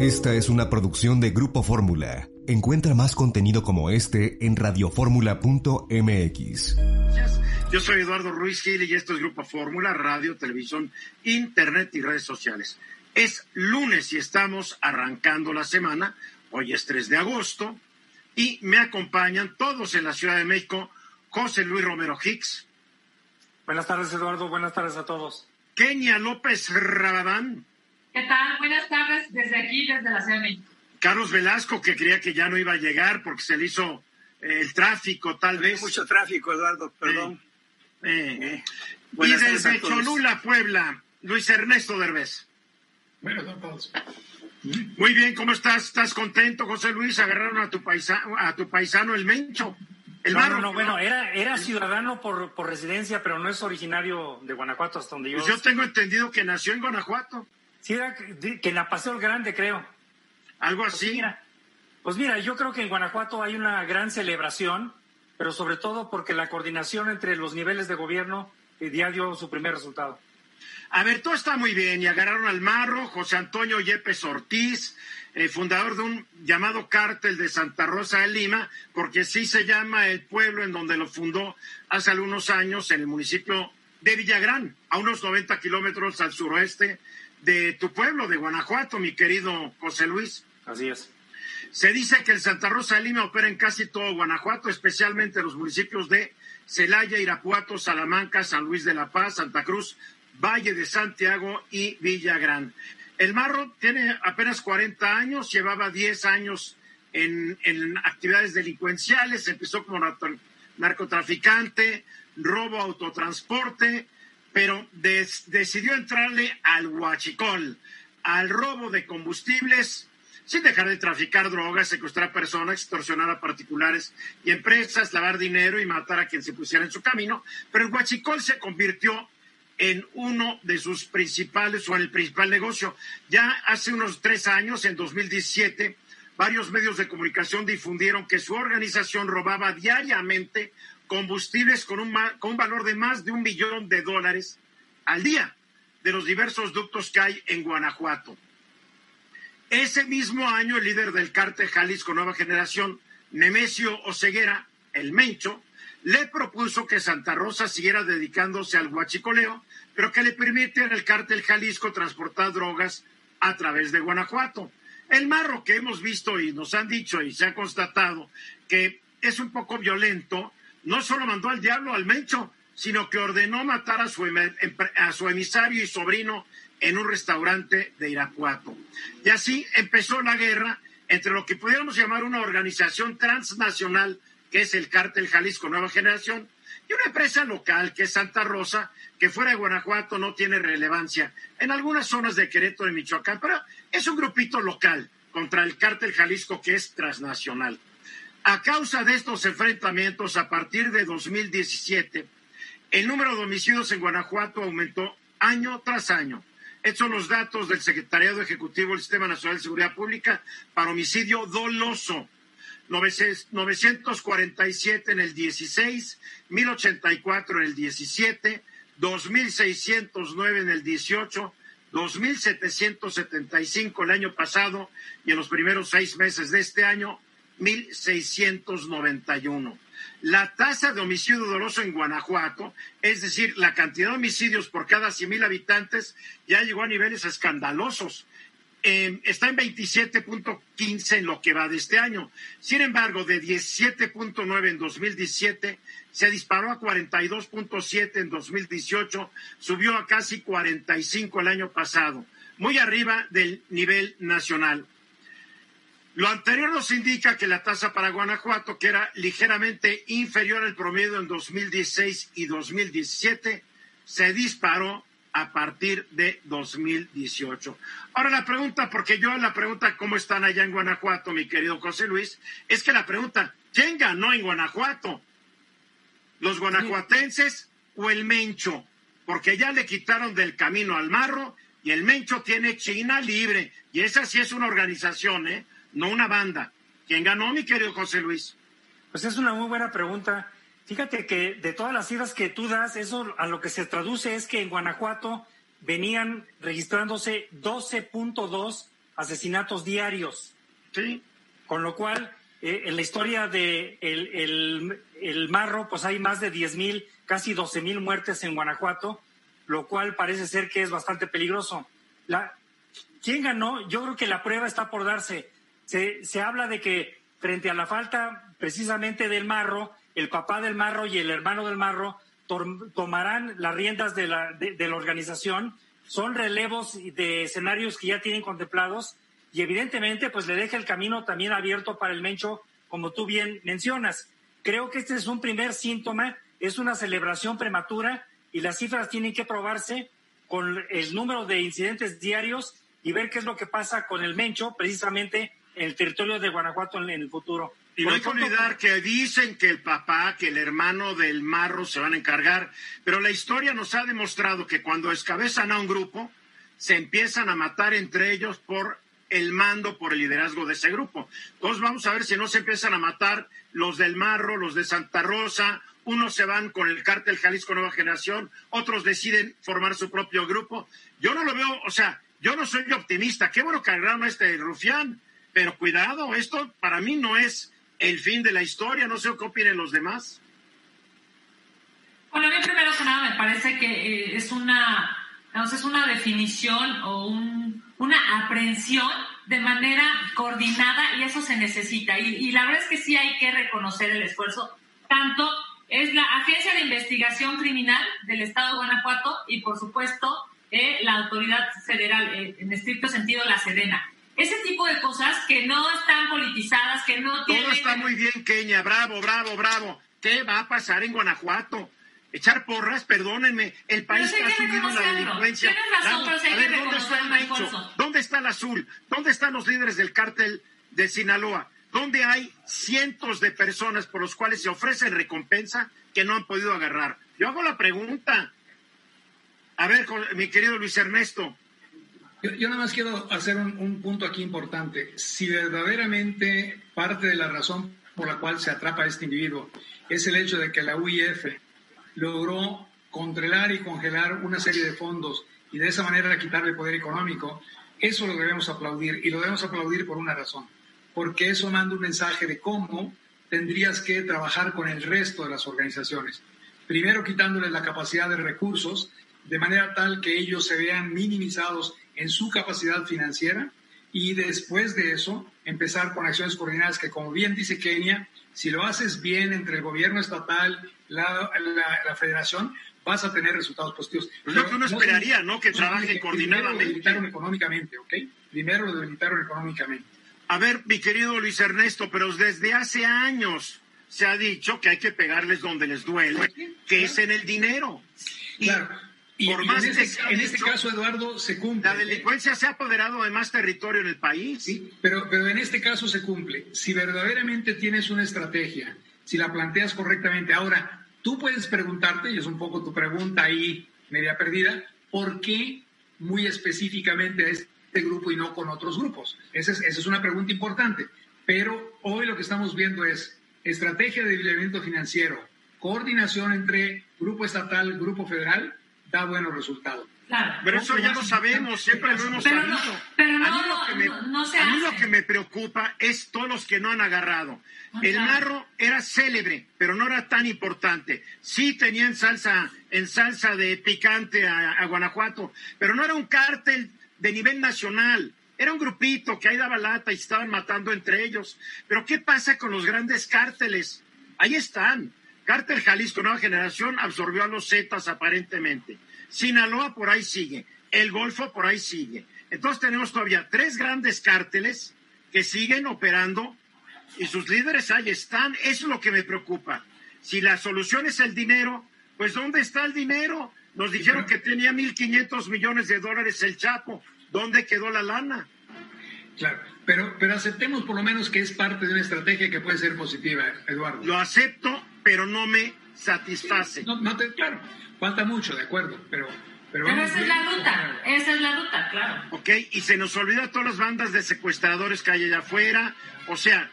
Esta es una producción de Grupo Fórmula. Encuentra más contenido como este en radioformula.mx. Yo soy Eduardo Ruiz Gil y esto es Grupo Fórmula, radio, televisión, internet y redes sociales. Es lunes y estamos arrancando la semana. Hoy es 3 de agosto y me acompañan todos en la Ciudad de México José Luis Romero Hicks. Buenas tardes, Eduardo. Buenas tardes a todos. Kenia López Rabadán. ¿Qué tal? Buenas tardes desde aquí, desde la Ciudad de México. Carlos Velasco, que creía que ya no iba a llegar porque se le hizo eh, el tráfico, tal vez. Mucho tráfico, Eduardo, perdón. Eh, eh. Y desde Cholula, Puebla, Luis Ernesto Derbez. Bueno, todos. Muy bien, ¿cómo estás? ¿Estás contento, José Luis? Agarraron a tu paisano, a tu paisano el Mencho. El no, barro, no, no, bueno, era, era ciudadano por, por residencia, pero no es originario de Guanajuato, hasta donde yo... Pues yo tengo entendido que nació en Guanajuato. Sí, era que en la Paseo el Grande, creo. Algo Pues así. mira, pues mira, yo creo que en Guanajuato hay una gran celebración, pero sobre todo porque la coordinación entre los niveles de gobierno eh, ya dio su primer resultado. A ver, todo está muy bien. Y agarraron al marro, José Antonio Yepes Ortiz, eh, fundador de un llamado cártel de Santa Rosa de Lima, porque sí se llama el pueblo en donde lo fundó hace algunos años, en el municipio de Villagrán, a unos 90 kilómetros al suroeste de tu pueblo, de Guanajuato, mi querido José Luis. Así es. Se dice que el Santa Rosa de Lima opera en casi todo Guanajuato, especialmente los municipios de Celaya, Irapuato, Salamanca, San Luis de la Paz, Santa Cruz, Valle de Santiago y Villagrán. El Marro tiene apenas 40 años, llevaba 10 años en, en actividades delincuenciales, empezó como narco- narcotraficante, robo autotransporte, pero decidió entrarle al huachicol, al robo de combustibles, sin dejar de traficar drogas, secuestrar personas, extorsionar a particulares y empresas, lavar dinero y matar a quien se pusiera en su camino. Pero el huachicol se convirtió en uno de sus principales o en el principal negocio. Ya hace unos tres años, en 2017, varios medios de comunicación difundieron que su organización robaba diariamente combustibles con un, con un valor de más de un millón de dólares al día de los diversos ductos que hay en Guanajuato. Ese mismo año, el líder del cártel Jalisco Nueva Generación, Nemesio Oseguera, el Mencho, le propuso que Santa Rosa siguiera dedicándose al huachicoleo, pero que le permitiera el cártel Jalisco transportar drogas a través de Guanajuato. El marro que hemos visto y nos han dicho y se ha constatado que es un poco violento, no solo mandó al diablo al Mencho, sino que ordenó matar a su, a su emisario y sobrino en un restaurante de Irapuato. Y así empezó la guerra entre lo que pudiéramos llamar una organización transnacional, que es el Cártel Jalisco Nueva Generación, y una empresa local, que es Santa Rosa, que fuera de Guanajuato no tiene relevancia en algunas zonas de Querétaro y Michoacán, pero es un grupito local contra el Cártel Jalisco que es transnacional. A causa de estos enfrentamientos, a partir de 2017, el número de homicidios en Guanajuato aumentó año tras año. Estos son los datos del Secretariado Ejecutivo del Sistema Nacional de Seguridad Pública para homicidio doloso. 947 en el 16, 1084 en el 17, 2609 en el 18, 2775 el año pasado y en los primeros seis meses de este año, 1691. La tasa de homicidio doloso en Guanajuato, es decir, la cantidad de homicidios por cada 100.000 habitantes, ya llegó a niveles escandalosos. Eh, está en 27.15 en lo que va de este año. Sin embargo, de 17.9 en 2017 se disparó a 42.7 en 2018, subió a casi 45 el año pasado, muy arriba del nivel nacional. Lo anterior nos indica que la tasa para Guanajuato, que era ligeramente inferior al promedio en 2016 y 2017, se disparó a partir de 2018. Ahora la pregunta, porque yo la pregunta, ¿cómo están allá en Guanajuato, mi querido José Luis? Es que la pregunta, ¿quién ganó en Guanajuato? ¿Los guanajuatenses o el Mencho? Porque ya le quitaron del camino al marro y el Mencho tiene China libre. Y esa sí es una organización, ¿eh? No una banda. ¿Quién ganó, mi querido José Luis? Pues es una muy buena pregunta. Fíjate que de todas las cifras que tú das, eso a lo que se traduce es que en Guanajuato venían registrándose 12.2 asesinatos diarios. Sí. Con lo cual, eh, en la historia de el, el, el, Marro, pues hay más de 10 mil, casi 12 mil muertes en Guanajuato, lo cual parece ser que es bastante peligroso. La, ¿Quién ganó? Yo creo que la prueba está por darse. Se, se habla de que frente a la falta precisamente del Marro, el papá del Marro y el hermano del Marro tomarán las riendas de la, de, de la organización. Son relevos de escenarios que ya tienen contemplados y evidentemente pues le deja el camino también abierto para el Mencho, como tú bien mencionas. Creo que este es un primer síntoma, es una celebración prematura y las cifras tienen que probarse con el número de incidentes diarios y ver qué es lo que pasa con el Mencho precisamente en el territorio de Guanajuato en, el futuro. Y no hay que olvidar que dicen que el papá, que el hermano del marro se van a encargar, pero la historia nos ha demostrado que cuando escabezan a un grupo, se empiezan a matar entre ellos por el mando, por el liderazgo de ese grupo. Entonces vamos a ver si no se empiezan a matar los del Marro, los de Santa Rosa, unos se van con el cártel Jalisco Nueva Generación, otros deciden formar su propio grupo. Yo no lo veo, o sea, yo no soy optimista. Qué bueno que agarraron a este rufián, pero cuidado, esto para mí no es el fin de la historia. No sé qué opinen los demás. Bueno, a mí primero que nada me parece que eh, es una, es una definición o un, una aprehensión de manera coordinada y eso se necesita. Y, y la verdad es que sí hay que reconocer el esfuerzo tanto es la Agencia de Investigación Criminal del Estado de Guanajuato y, por supuesto, eh, la autoridad federal, eh, en estricto sentido, la Sedena. Ese tipo de cosas que no están politizadas, que no tienen... Todo está muy bien, Kenia, bravo, bravo, bravo. ¿Qué va a pasar en Guanajuato? Echar porras, perdónenme, el país está subido en la delincuencia. Razón, a ver, ¿dónde está el Mencho? ¿Dónde está el azul? ¿Dónde están los líderes del cártel de Sinaloa? ¿Dónde hay cientos de personas por los cuales se ofrece recompensa que no han podido agarrar? Yo hago la pregunta, a ver, mi querido Luis Ernesto. Yo, nada más quiero hacer un, punto aquí importante. Si verdaderamente parte de la razón por la cual se atrapa este individuo es el hecho de que la UIF logró controlar y congelar una serie de fondos y de esa manera quitarle poder económico, eso lo debemos aplaudir y lo debemos aplaudir por una razón, porque eso manda un mensaje de cómo tendrías que trabajar con el resto de las organizaciones. Primero quitándoles la capacidad de recursos de manera tal que ellos se vean minimizados en su capacidad financiera y después de eso empezar con acciones coordinadas que, como bien dice Kenia, si lo haces bien entre el gobierno estatal, la, la, federación, vas a tener resultados positivos. Pues lo que uno esperaría, ¿no? Que trabajen coordinadamente. Primero lo debilitaron económicamente, ¿ok? Primero lo debilitaron económicamente. A ver, mi querido Luis Ernesto, pero desde hace años se ha dicho que hay que pegarles donde les duele, que es en el dinero. claro. Y, por más en, este, en este caso, Eduardo, se cumple. La delincuencia se ha apoderado de más territorio en el país. Sí, pero, pero en este caso se cumple. Si verdaderamente tienes una estrategia, si la planteas correctamente, ahora, tú puedes preguntarte, y es un poco tu pregunta ahí media perdida, ¿por qué muy específicamente a este grupo y no con otros grupos? Esa es, esa es una pregunta importante. Pero hoy lo que estamos viendo es estrategia de debilitamiento financiero, coordinación entre grupo estatal, grupo federal, da buenos resultados. Pero eso ya lo sabemos, siempre lo hemos sabido. pero no, a mí, lo que, me, a mí lo que me preocupa es todos los que no han agarrado. El marro era célebre, pero no era tan importante. Sí tenían salsa, en salsa de picante a, Guanajuato, pero no era un cártel de nivel nacional. Era un grupito que ahí daba lata y estaban matando entre ellos. Pero ¿qué pasa con los grandes cárteles? Ahí están. Cártel Jalisco Nueva Generación absorbió a los Zetas aparentemente. Sinaloa por ahí sigue. El Golfo por ahí sigue. Entonces tenemos todavía tres grandes cárteles que siguen operando y sus líderes ahí están. Eso es lo que me preocupa. Si la solución es el dinero, pues ¿dónde está el dinero? Nos dijeron que tenía 1.500 millones de dólares el Chapo. ¿Dónde quedó la lana? Claro, pero, pero aceptemos por lo menos que es parte de una estrategia que puede ser positiva, Eduardo. Lo acepto, pero no me satisface. No, no te, claro, falta mucho, de acuerdo, pero... Pero, esa es la ruta, esa es la ruta, claro. Ok, y se nos olvida todas las bandas de secuestradores que hay allá afuera. O sea,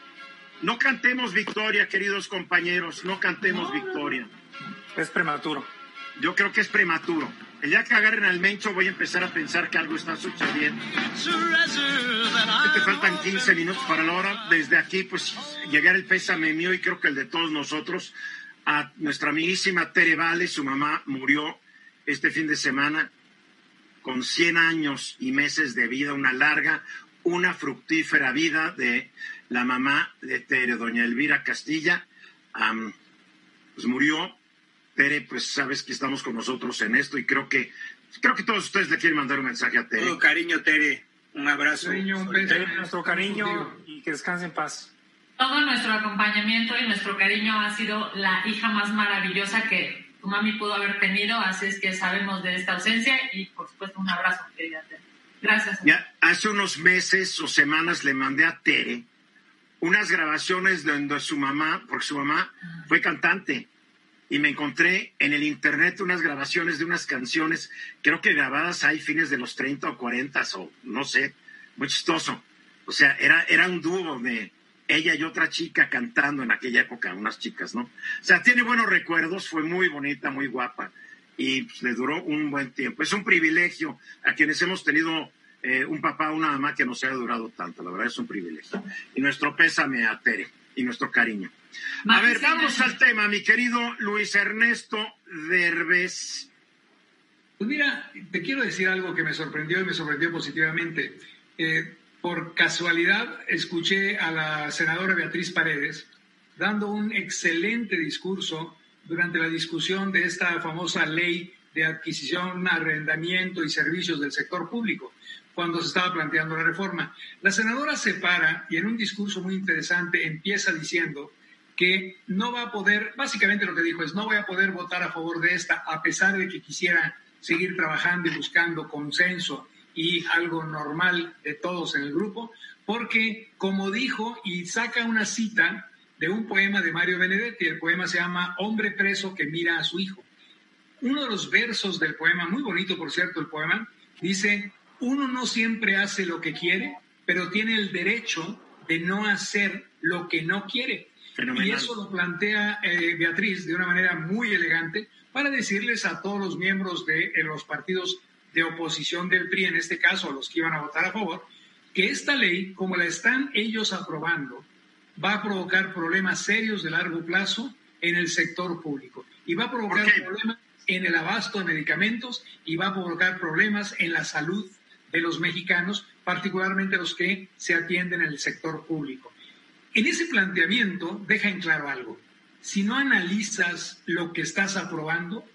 no cantemos victoria, queridos compañeros, no cantemos victoria. Es prematuro. Yo creo que es prematuro. El día que agarren al mencho voy a empezar a pensar que algo está sucediendo. faltan 15 minutos para la hora. Desde aquí, pues, llegar el pésame mío y creo que el de todos nosotros a nuestra amiguísima Tere Vale. Su mamá murió este fin de semana con 100 años y meses de vida, una larga, una fructífera vida de la mamá de Tere, doña Elvira Castilla. pues murió. Tere, pues sabes que estamos con nosotros en esto y creo que creo que todos ustedes le quieren mandar un mensaje a Tere. Todo cariño, Tere. Un abrazo. nuestro cariño y que descanse en paz. Todo nuestro acompañamiento y nuestro cariño ha sido la hija más maravillosa que tu mami pudo haber tenido, así es que sabemos de esta ausencia y por supuesto un abrazo, querida Tere. Gracias. Ya, hace unos meses o semanas le mandé a Tere unas grabaciones donde su mamá, porque su mamá fue cantante, y me encontré en el internet unas grabaciones de unas canciones, creo que grabadas ahí fines de los 30 o 40 o no sé, muy chistoso. O sea, era, era un dúo de ella y otra chica cantando en aquella época, unas chicas, ¿no? O sea, tiene buenos recuerdos, fue muy bonita, muy guapa y pues, le duró un buen tiempo. Es un privilegio a quienes hemos tenido eh, un papá o una mamá que nos haya durado tanto, la verdad es un privilegio. Y nuestro pésame a Tere y nuestro cariño. A ver, vamos al tema, mi querido Luis Ernesto Derbez. Pues mira, te quiero decir algo que me sorprendió y me sorprendió positivamente. Eh, por casualidad escuché a la senadora Beatriz Paredes dando un excelente discurso durante la discusión de esta famosa ley de adquisición, arrendamiento y servicios del sector público, cuando se estaba planteando la reforma. La senadora se para y en un discurso muy interesante empieza diciendo que no va a poder, básicamente lo que dijo es, no voy a poder votar a favor de esta, a pesar de que quisiera seguir trabajando y buscando consenso y algo normal de todos en el grupo, porque como dijo y saca una cita de un poema de Mario Benedetti, el poema se llama Hombre preso que mira a su hijo. Uno de los versos del poema, muy bonito por cierto el poema, dice, uno no siempre hace lo que quiere, pero tiene el derecho de no hacer lo que no quiere. Y eso lo plantea eh, Beatriz de una manera muy elegante para decirles a todos los miembros de eh, los partidos de oposición del PRI, en este caso los que iban a votar a favor, que esta ley, como la están ellos aprobando, va a provocar problemas serios de largo plazo en el sector público. Y va a provocar problemas en el abasto de medicamentos y va a provocar problemas en la salud de los mexicanos, particularmente los que se atienden en el sector público. En ese planteamiento deja en claro algo. Si no analizas lo que estás aprobando,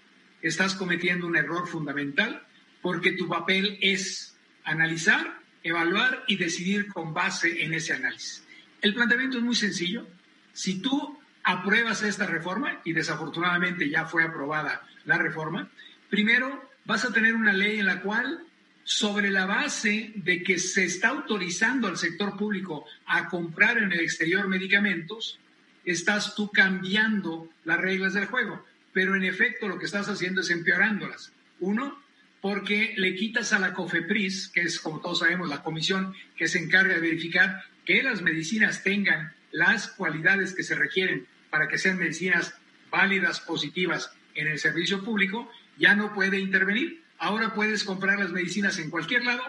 estás cometiendo un error fundamental porque tu papel es analizar, evaluar y decidir con base en ese análisis. El planteamiento es muy sencillo. Si tú apruebas esta reforma, y desafortunadamente ya fue aprobada la reforma, primero vas a tener una ley en la cual sobre la base de que se está autorizando al sector público a comprar en el exterior medicamentos, estás tú cambiando las reglas del juego. Pero en efecto lo que estás haciendo es empeorándolas. Uno, porque le quitas a la COFEPRIS, que es, como todos sabemos, la comisión que se encarga de verificar que las medicinas tengan las cualidades que se requieren para que sean medicinas válidas, positivas en el servicio público, ya no puede intervenir. Ahora puedes comprar las medicinas en cualquier lado,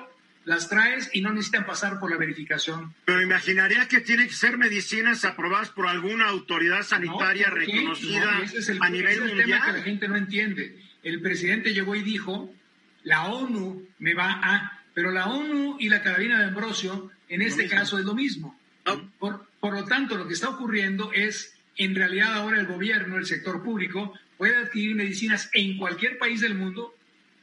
las traes y no necesitan pasar por la verificación. Pero imaginaría que tienen que ser medicinas aprobadas por alguna autoridad sanitaria reconocida a nivel mundial. Es el tema que la gente no entiende. El presidente llegó y dijo, la ONU me va a... Pero la ONU y la carabina de Ambrosio, en este caso, es lo mismo. Por, por lo tanto, lo que está ocurriendo es, en realidad ahora el gobierno, el sector público, puede adquirir medicinas en cualquier país del mundo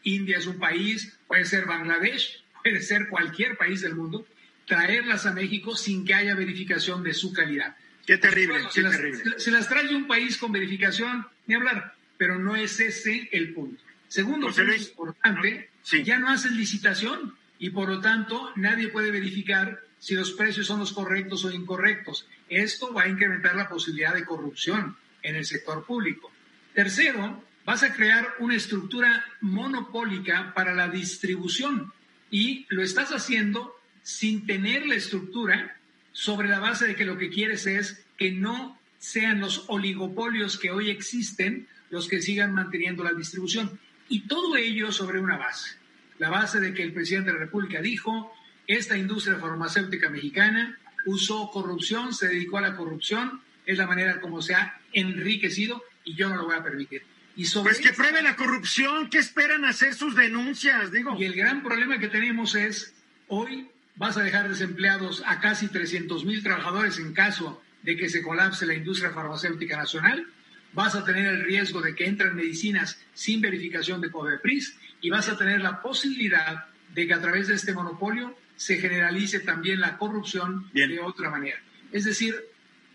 India es un país, puede ser Bangladesh, puede ser cualquier país del mundo, traerlas a México sin que haya verificación de su calidad. Qué terrible, se, las, se las trae de un país con verificación, ni hablar, pero no es ese el punto. Segundo punto importante, ya no hacen licitación y por lo tanto nadie puede verificar si los precios son los correctos o incorrectos. Esto va a incrementar la posibilidad de corrupción en el sector público. Tercero, vas a crear una estructura monopólica para la distribución y lo estás haciendo sin tener la estructura sobre la base de que lo que quieres es que no sean los oligopolios que hoy existen los que sigan manteniendo la distribución. Y todo ello sobre una base. La base de que el presidente de la República dijo, esta industria farmacéutica mexicana usó corrupción, se dedicó a la corrupción, es la manera como se ha enriquecido y yo no lo voy a permitir. Y sobre pues que pruebe la corrupción, ¿qué esperan hacer sus denuncias? Digo. Y el gran problema que tenemos es, hoy vas a dejar desempleados a casi 300 mil trabajadores en caso de que se colapse la industria farmacéutica nacional, vas a tener el riesgo de que entren medicinas sin verificación de COVEPRIS y vas a tener la posibilidad de que a través de este monopolio se generalice también la corrupción de otra manera. Es decir,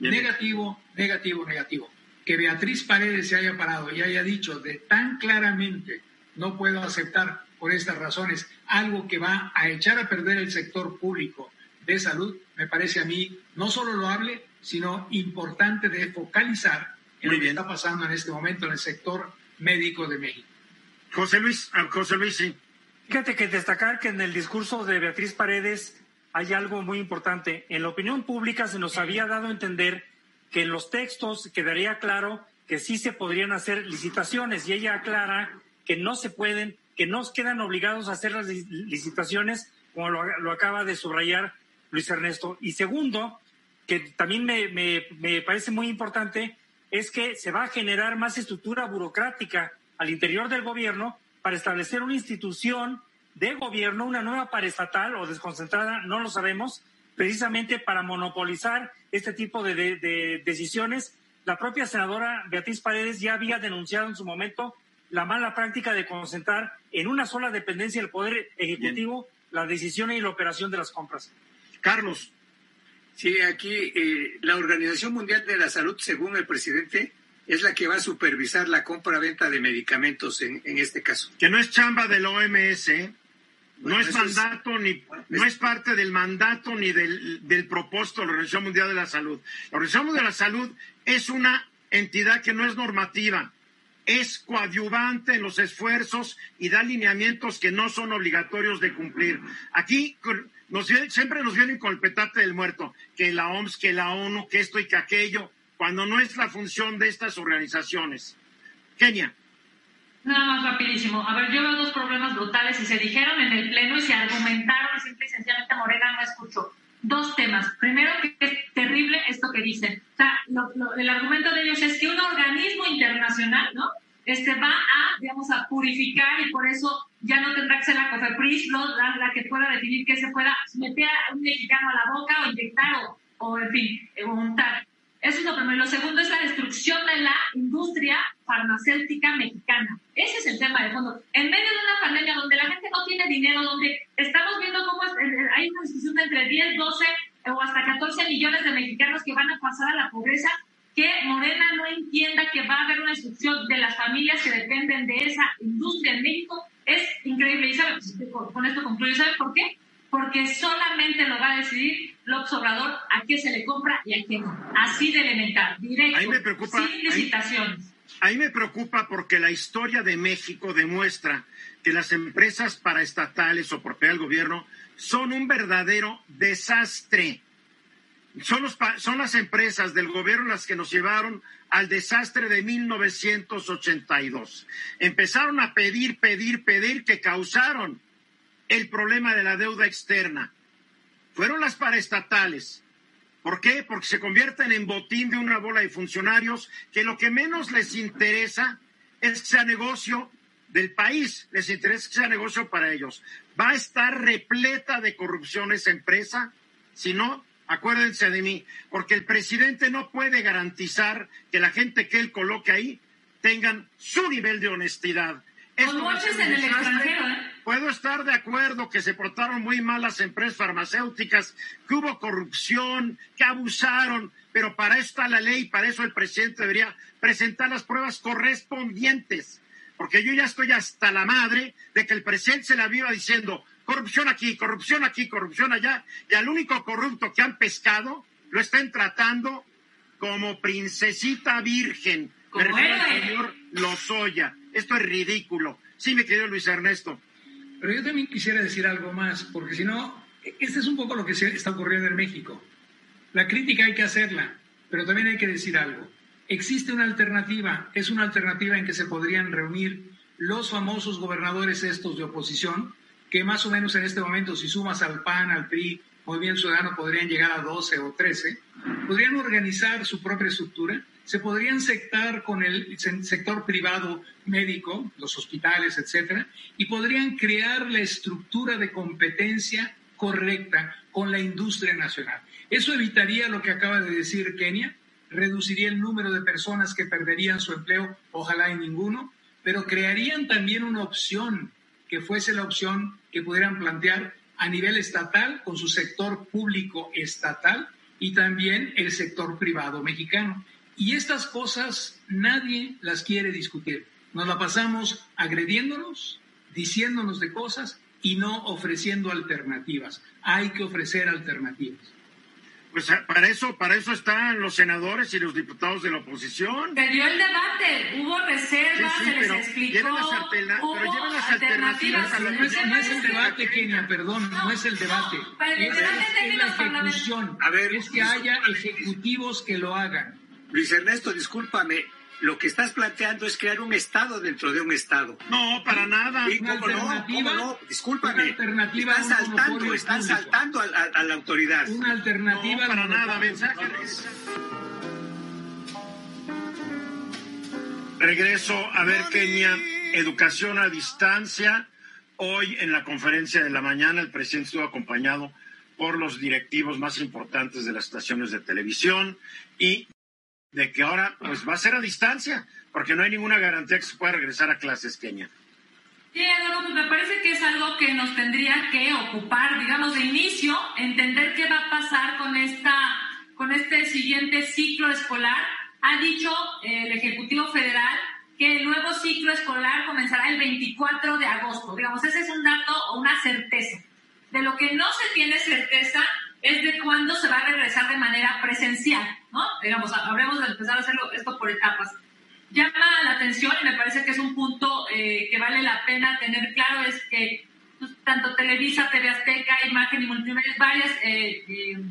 negativo, negativo, negativo. Que Beatriz Paredes se haya parado y haya dicho de tan claramente no puedo aceptar por estas razones algo que va a echar a perder el sector público de salud, me parece a mí no solo loable, sino importante de focalizar en lo que está pasando en este momento en el sector médico de México. José Luis, ah, José Luis, sí. Fíjate que destacar que en el discurso de Beatriz Paredes hay algo muy importante. En la opinión pública se nos había dado a entender que en los textos quedaría claro que sí se podrían hacer licitaciones y ella aclara que no se pueden, que no quedan obligados a hacer las licitaciones, como lo, acaba de subrayar Luis Ernesto. Y segundo, que también me, me parece muy importante, es que se va a generar más estructura burocrática al interior del gobierno para establecer una institución de gobierno, una nueva paraestatal o desconcentrada, no lo sabemos, precisamente para monopolizar este tipo de, decisiones. La propia senadora Beatriz Paredes ya había denunciado en su momento la mala práctica de concentrar en una sola dependencia del Poder Ejecutivo la decisión y la operación de las compras. Carlos. Sí, aquí eh, la Organización Mundial de la Salud, según el presidente, es la que va a supervisar la compra-venta de medicamentos en, este caso. Que no es chamba del OMS, no es mandato ni no es parte del mandato ni del, del propósito de la Organización Mundial de la Salud. La Organización Mundial de la Salud es una entidad que no es normativa, es coadyuvante en los esfuerzos y da lineamientos que no son obligatorios de cumplir. Aquí nos, siempre nos vienen con el petate del muerto, que la OMS, que la ONU, que esto y que aquello cuando no es la función de estas organizaciones. Kenia. Nada más rapidísimo. A ver, yo veo dos problemas brutales y se dijeron en el Pleno y se argumentaron y simple y sencillamente Morena no escuchó. Dos temas. Primero, que es terrible esto que dicen. O sea, el argumento de ellos es que un organismo internacional, ¿no? Este va a, digamos, a purificar y por eso ya no tendrá que ser la COFEPRIS la, la que pueda definir que se pueda meter a un mexicano a la boca o inyectar o, o en fin, untar. Eso es lo primero. Lo segundo es la destrucción de la industria farmacéutica mexicana. Ese es el tema de fondo. En medio de una pandemia donde la gente no tiene dinero, donde estamos viendo cómo eh, eh, hay una discusión de entre 10, 12 o hasta 14 millones de mexicanos que van a pasar a la pobreza, que Morena no entienda que va a haber una destrucción de las familias que dependen de esa industria en México, es increíble. Y ¿sabe? con esto concluyo. ¿Sabe por qué? Porque solamente lo va a decidir López Obrador a qué se le compra y a qué no. Así de elemental, directo, me preocupa, sin licitaciones. Ahí, me preocupa porque la historia de México demuestra que las empresas paraestatales o propiedad del gobierno son un verdadero desastre. Son, los, son las empresas del gobierno las que nos llevaron al desastre de 1982. Empezaron a pedir, pedir, pedir, que causaron el problema de la deuda externa. Fueron las paraestatales. ¿Por qué? Porque se convierten en botín de una bola de funcionarios que lo que menos les interesa es que sea negocio del país, les interesa que sea negocio para ellos. Va a estar repleta de corrupción esa empresa, si no, acuérdense de mí, porque el presidente no puede garantizar que la gente que él coloque ahí tengan su nivel de honestidad. Esto en el extranjero, ¿eh? Puedo estar de acuerdo que se portaron muy mal las empresas farmacéuticas, que hubo corrupción, que abusaron, pero para eso está la ley, para eso el presidente debería presentar las pruebas correspondientes. Porque yo ya estoy hasta la madre de que el presidente se la viva diciendo corrupción aquí, corrupción aquí, corrupción allá, y al único corrupto que han pescado lo están tratando como princesita virgen. Como el señor Lozoya. Esto es ridículo. Sí, me querido Luis Ernesto. Pero yo también quisiera decir algo más, porque si no, este es un poco lo que está ocurriendo en México. La crítica hay que hacerla, pero también hay que decir algo. Existe una alternativa, es una alternativa en que se podrían reunir los famosos gobernadores estos de oposición, que más o menos en este momento, si sumas al PAN, al PRI, Movimiento Ciudadano, podrían llegar a 12 o 13, podrían organizar su propia estructura, se podrían sectar con el sector privado médico, los hospitales, etcétera, y podrían crear la estructura de competencia correcta con la industria nacional. Eso evitaría lo que acaba de decir Kenia, reduciría el número de personas que perderían su empleo, ojalá en ninguno, pero crearían también una opción que fuese la opción que pudieran plantear a nivel estatal con su sector público estatal y también el sector privado mexicano. Y estas cosas nadie las quiere discutir. Nos la pasamos agrediéndonos, diciéndonos de cosas y no ofreciendo alternativas. Hay que ofrecer alternativas. Pues ah, para eso, para eso están los senadores y los diputados de la oposición. Se dio el debate, hubo reservas, se les explicó. Las, pero lleven las alternativas. no, es, no es, el debate, Kenia, perdón, no, es el debate. es, es, la ejecución. A ver, es que haya ejecutivos que lo hagan. Luis Ernesto, discúlpame, lo que estás planteando es crear un Estado dentro de un Estado. No, para nada. ¿Cómo no? ¿Cómo no? Discúlpame. Alternativa están saltando, están saltando a, la autoridad. Una alternativa. No, para nada. Regreso a ver, Kenia, educación a distancia. Hoy en la conferencia de la mañana el presidente estuvo acompañado por los directivos más importantes de las estaciones de televisión y de que ahora pues va a ser a distancia, porque no hay ninguna garantía que se pueda regresar a clases, Kenia. Sí, pues me parece que es algo que nos tendría que ocupar, digamos, de inicio, entender qué va a pasar con esta, con este siguiente ciclo escolar. Ha dicho el Ejecutivo Federal que el nuevo ciclo escolar comenzará el 24 de agosto. Digamos, ese es un dato o una certeza. De lo que no se tiene certeza es de cuándo se va a regresar de manera presencial, ¿no? Digamos, habremos de empezar a hacerlo esto por etapas. Llama la atención y me parece que es un punto eh, que vale la pena tener claro, es que pues, tanto Televisa, TV Azteca, Imagen y Multimedia, varias eh, eh,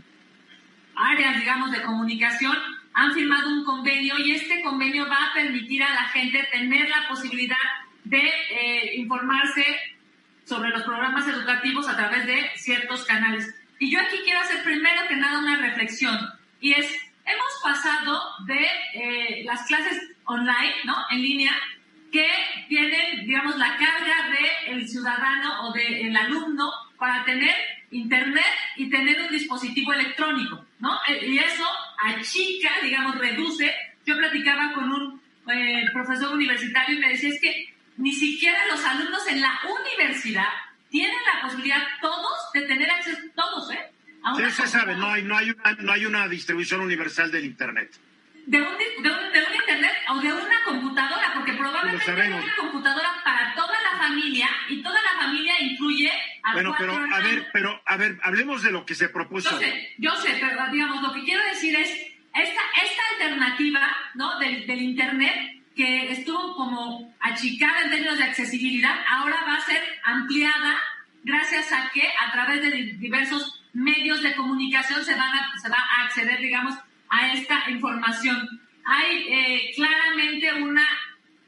áreas, digamos, de comunicación han firmado un convenio y este convenio va a permitir a la gente tener la posibilidad de informarse sobre los programas educativos a través de ciertos canales. Y yo aquí quiero hacer primero que nada una reflexión, y es, hemos pasado de eh, las clases online, ¿no? En línea, que tienen, digamos, la carga del el ciudadano o del alumno para tener internet y tener un dispositivo electrónico, ¿no? Eh, y eso achica, digamos, reduce. Yo platicaba con un eh, profesor universitario y me decía, es que ni siquiera los alumnos en la universidad tienen la posibilidad todos de tener acceso, todos, ¿eh? sí, se sabe, no hay, no, hay una, no hay una distribución universal del Internet. De un, de, un, de un Internet o de una computadora, porque probablemente hay una computadora para toda la familia y toda la familia incluye a Bueno, pero a ver, pero a ver, hablemos de lo que se propuso. Yo sé, yo sé, pero digamos, lo que quiero decir es, esta, esta alternativa, ¿no? Del, del Internet que estuvo como achicada en términos de accesibilidad, ahora va a ser ampliada gracias a que a través de diversos medios de comunicación se, van a, va a acceder, digamos, a esta información. Hay eh, claramente una,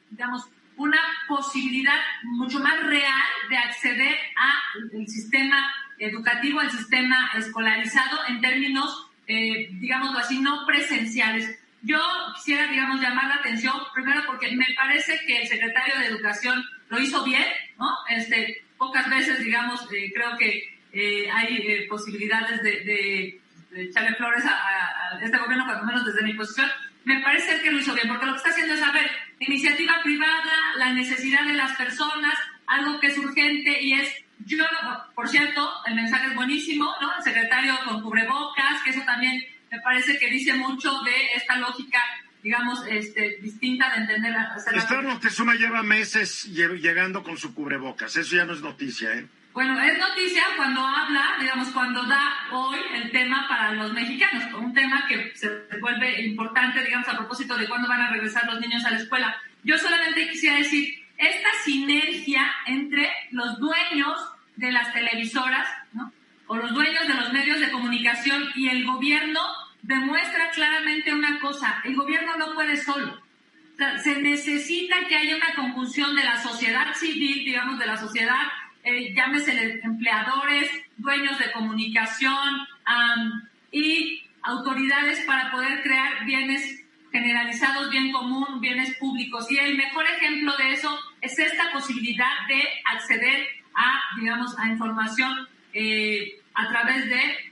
digamos, una posibilidad mucho más real de acceder al sistema educativo, al sistema escolarizado en términos, eh, así, no presenciales. Yo quisiera, digamos, llamar la atención, primero porque me parece que el secretario de Educación lo hizo bien, ¿no? Este, pocas veces, digamos, eh, creo que eh, hay eh, posibilidades de, echarle flores a, este gobierno, cuando menos desde mi posición. Me parece que lo hizo bien, porque lo que está haciendo es saber iniciativa privada, la necesidad de las personas, algo que es urgente y es yo, por cierto, el mensaje es buenísimo, ¿no? El secretario con cubrebocas, que eso también me parece que dice mucho de esta lógica, digamos, este, distinta de entender la... Esther Moctezuma lleva meses llegando con su cubrebocas, eso ya no es noticia, ¿eh? Bueno, es noticia cuando habla, digamos, cuando da hoy el tema para los mexicanos, un tema que se vuelve importante, digamos, a propósito de cuándo van a regresar los niños a la escuela. Yo solamente quisiera decir, esta sinergia entre los dueños de las televisoras, ¿no? o los dueños de los medios de comunicación y el gobierno demuestra claramente una cosa, el gobierno no puede solo. se necesita que haya una conjunción de la sociedad civil, digamos, de la sociedad eh, llámese empleadores, dueños de comunicación y autoridades para poder crear bienes generalizados, bien común, bienes públicos. Y el mejor ejemplo de eso es esta posibilidad de acceder a, digamos, a información eh, a través de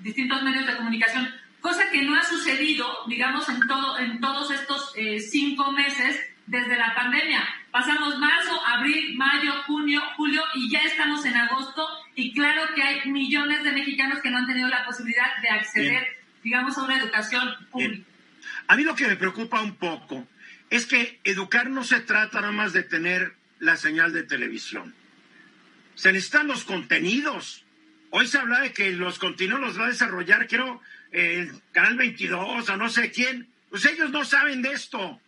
distintos medios de comunicación, cosa que no ha sucedido, digamos, en, todo, en todos estos eh, cinco meses desde la pandemia. Pasamos marzo, abril, mayo, junio, julio y ya estamos en agosto y claro que hay millones de mexicanos que no han tenido la posibilidad de acceder, digamos, a una educación pública. A mí lo que me preocupa un poco es que educar no se trata nada más de tener la señal de televisión. Se necesitan los contenidos. Hoy se habla de que los contenidos los va a desarrollar, creo, el Canal 22 o no sé quién. Pues ellos no saben de esto.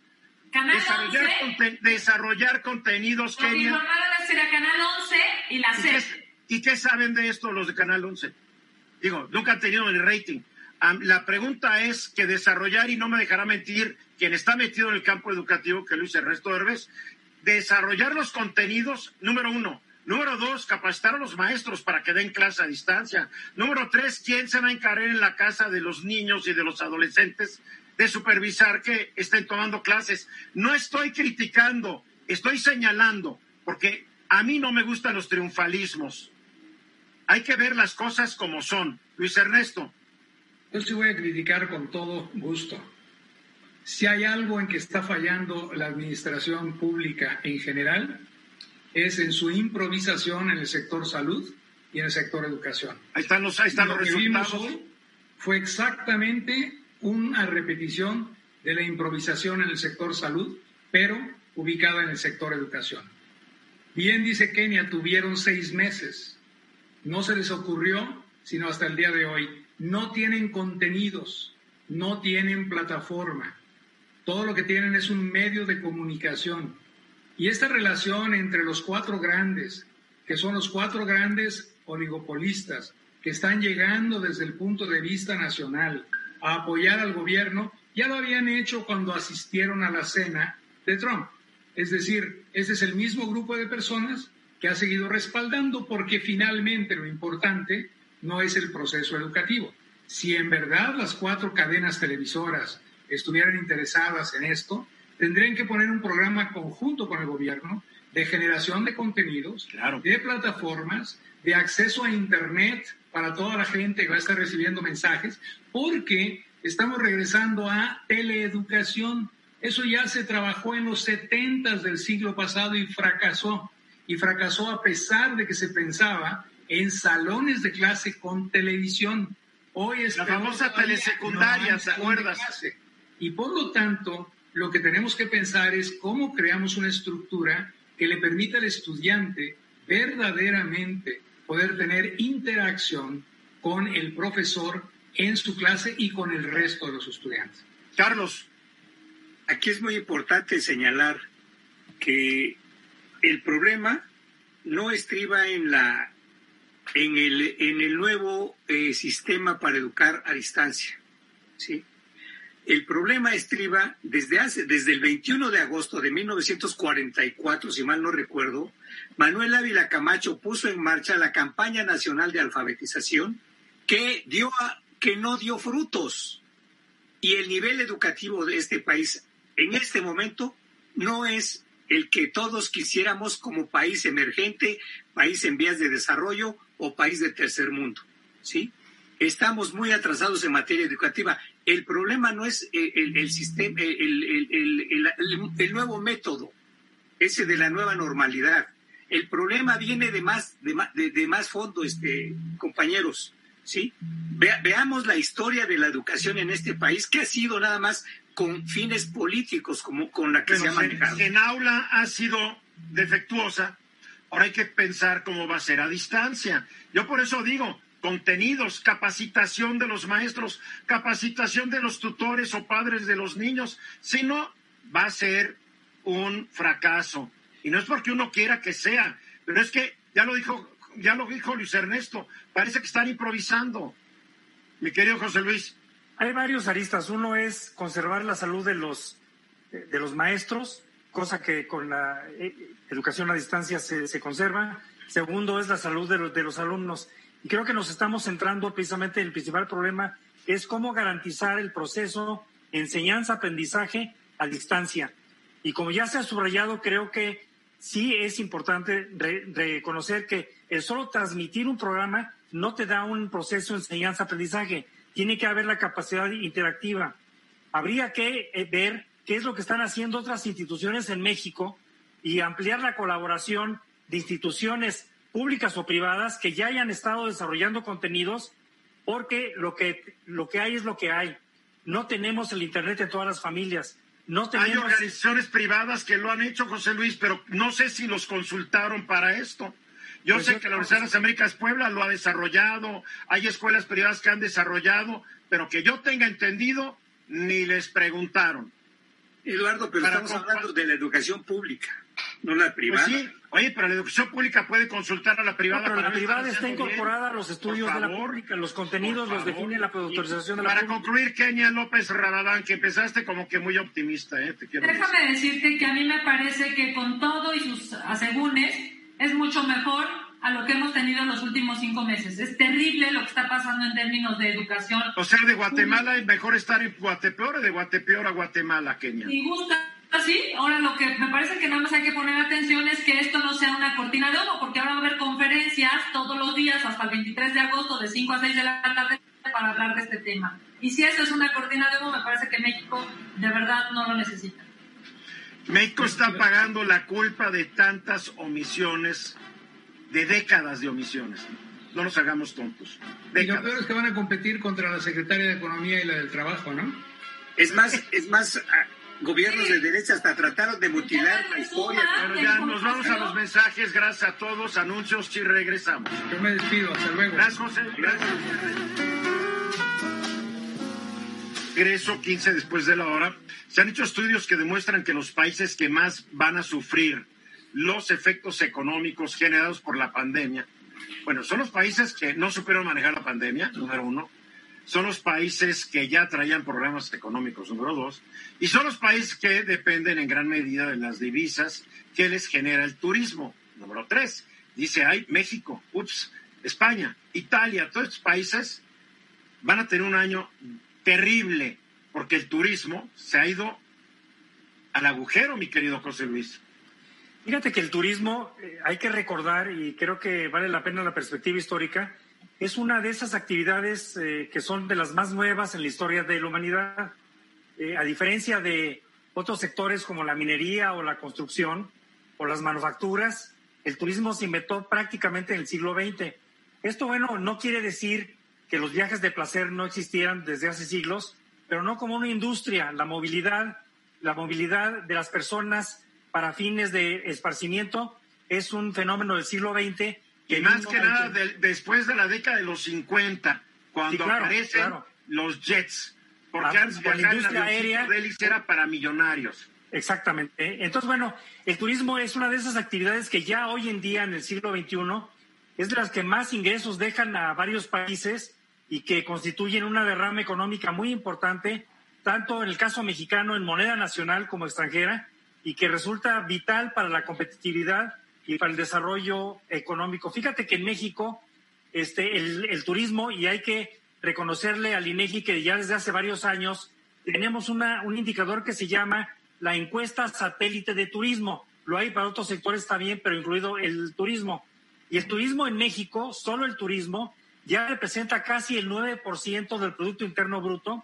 Canal desarrollar, 11. desarrollar contenidos, Kenia. informaron será Canal 11 y la ¿Y qué, y qué saben de esto los de Canal 11? Digo, nunca han tenido el rating. La pregunta es que desarrollar, y no me dejará mentir quien está metido en el campo educativo, que Luis Ernesto Herbes, desarrollar los contenidos, número uno. Número dos, capacitar a los maestros para que den clase a distancia. Número tres, ¿quién se va a encargar en la casa de los niños y de los adolescentes de supervisar que estén tomando clases? No estoy criticando, estoy señalando, porque a mí no me gustan los triunfalismos. Hay que ver las cosas como son. Luis Ernesto, Yo sí voy a criticar con todo gusto. Si hay algo en que está fallando la administración pública en general, es en su improvisación en el sector salud y en el sector educación. ahí están los, ahí están Lo los que vimos resultados. hoy fue exactamente una repetición de la improvisación en el sector salud, pero ubicada en el sector educación. Bien dice Kenia, tuvieron seis meses. No se les ocurrió, sino hasta el día de hoy. No tienen contenidos, no tienen plataforma. Todo lo que tienen es un medio de comunicación. Y esta relación entre los cuatro grandes, que son los cuatro grandes oligopolistas, que están llegando desde el punto de vista nacional a apoyar al gobierno, ya lo habían hecho cuando asistieron a la cena de Trump. Es decir, ese es el mismo grupo de personas que ha seguido respaldando porque finalmente lo importante no es el proceso educativo. Si en verdad las cuatro cadenas televisoras estuvieran interesadas en esto, tendrían que poner un programa conjunto con el gobierno de generación de contenidos, Claro. de plataformas, de acceso a Internet para toda la gente que va a estar recibiendo mensajes, porque estamos regresando a teleeducación. Eso ya se trabajó en los 70 del siglo pasado y fracasó. Y fracasó a pesar de que se pensaba en salones de clase con televisión. Hoy es La famosa telesecundaria, no hay ¿te salón de acuerdas? Y por lo tanto, lo que tenemos que pensar es cómo creamos una estructura que le permita al estudiante verdaderamente poder tener interacción con el profesor en su clase y con el resto de los estudiantes. Carlos, Aquí es muy importante señalar que el problema no estriba en la en el, en el nuevo eh, sistema para educar a distancia. ¿sí? El problema estriba desde, hace, desde el 21 de agosto de 1944, si mal no recuerdo, Manuel Ávila Camacho puso en marcha la campaña nacional de alfabetización que, dio que no dio frutos. Y el nivel educativo de este país en este momento no es el que todos quisiéramos como país emergente, país en vías de desarrollo o país de tercer mundo. ¿sí? Estamos muy atrasados en materia educativa. El problema no es el, el- el sistema, el, el- nuevo método, ese de la nueva normalidad. El problema viene de más, de de, de más fondo, este, compañeros. ¿sí? Vea- veamos la historia de la educación en este país, que ha sido nada más con fines políticos, como con la que se ha manejado. en, en aula ha sido defectuosa. Ahora hay que pensar cómo va a ser a distancia. Yo por eso digo, contenidos, capacitación de los maestros, capacitación de los tutores o padres de los niños. Si no, va a ser un fracaso. Y no es porque uno quiera que sea, pero es que ya lo dijo, ya lo dijo Luis Ernesto, parece que están improvisando. Mi querido José Luis. Hay varios aristas. Uno es conservar la salud de los, de los maestros, cosa que con la eh, educación a distancia se, se conserva. Segundo es la salud de los, de los alumnos. Y creo que nos estamos centrando precisamente en el principal problema es cómo garantizar el proceso enseñanza-aprendizaje a distancia. Y como ya se ha subrayado, creo que sí es importante reconocer que el solo transmitir un programa no te da un proceso enseñanza-aprendizaje. Tiene que haber la capacidad interactiva. Habría que eh, ver qué es lo que están haciendo otras instituciones en México y ampliar la colaboración de instituciones públicas o privadas que ya hayan estado desarrollando contenidos, porque lo que, lo que hay es lo que hay. No tenemos el Internet en todas las familias. No tenemos... Hay organizaciones privadas que lo han hecho, José Luis, pero no sé si los consultaron para esto. Yo pues sé que la Universidad de las Américas Puebla lo ha desarrollado, hay escuelas privadas que han desarrollado, pero que yo tenga entendido, ni les preguntaron. Eduardo, pero estamos hablando de la educación pública, no la privada. Pues sí, oye, pero la educación pública puede consultar a la privada. pero la privada está incorporada a los estudios de la pública, los contenidos los define la autorización de la Para concluir, Kenia López Rabadán, que empezaste como que muy optimista, ¿eh? Déjame decirte que a mí me parece que con todo y sus asegúnes es mucho mejor a lo que hemos tenido en los últimos cinco meses. Es terrible lo que está pasando en términos de educación. O sea, de Guatemala es mejor estar en Guatepeor o de Guatepeor a Guatemala, Kenia. Y gusta, sí. Ahora lo que me parece que nada más hay que poner atención es que esto no sea una cortina de humo, porque ahora va a haber conferencias todos los días hasta el 23 de agosto de 5 a 6 de la tarde para hablar de este tema. Y si eso es una cortina de humo, me parece que México de verdad no lo necesita. México está pagando la culpa de tantas omisiones de décadas de omisiones. No nos hagamos tontos. Y lo peor es que van a competir contra la secretaria de Economía y la del Trabajo, ¿no? Es más, es más, gobiernos de derecha hasta trataron de mutilar la historia. Bueno, ya nos vamos a los mensajes. Gracias a todos. Anuncios y regresamos. Yo me despido. Hasta luego. Gracias, José. Gracias. Regreso 15 después de la hora. Se han hecho estudios que demuestran que los países que más van a sufrir los efectos económicos generados por la pandemia. Bueno, son los países que no supieron manejar la pandemia, número uno. Son los países que ya traían problemas económicos, número dos. Y son los países que dependen en gran medida de las divisas que les genera el turismo, número tres. Dice, hay México, ups, España, Italia, todos estos países van a tener un año terrible porque el turismo se ha ido al agujero, mi querido José Luis. Fíjate que el turismo, eh, hay que recordar, y creo que vale la pena la perspectiva histórica, es una de esas actividades eh, que son de las más nuevas en la historia de la humanidad. Eh, a diferencia de otros sectores como la minería o la construcción o las manufacturas, el turismo se inventó prácticamente en el siglo XX. Esto, bueno, no quiere decir que los viajes de placer no existieran desde hace siglos, pero no como una industria. La movilidad, la movilidad de las personas para fines de esparcimiento es un fenómeno del siglo XX. Que más que nada después de la década de los 50, cuando aparecen los jets, porque la, antes la industria aérea era para millonarios. Exactamente. Entonces, bueno, el turismo es una de esas actividades que ya hoy en día, en el siglo XXI, es de las que más ingresos dejan a varios países y que constituyen una derrama económica muy importante, tanto en el caso mexicano en moneda nacional como extranjera, y que resulta vital para la competitividad y para el desarrollo económico. Fíjate que en México este, el, turismo, y hay que reconocerle al INEGI que ya desde hace varios años tenemos una, un indicador que se llama la encuesta satélite de turismo. Lo hay para otros sectores también, pero incluido el turismo. Y el turismo en México, solo el turismo, ya representa casi el 9% del Producto Interno Bruto,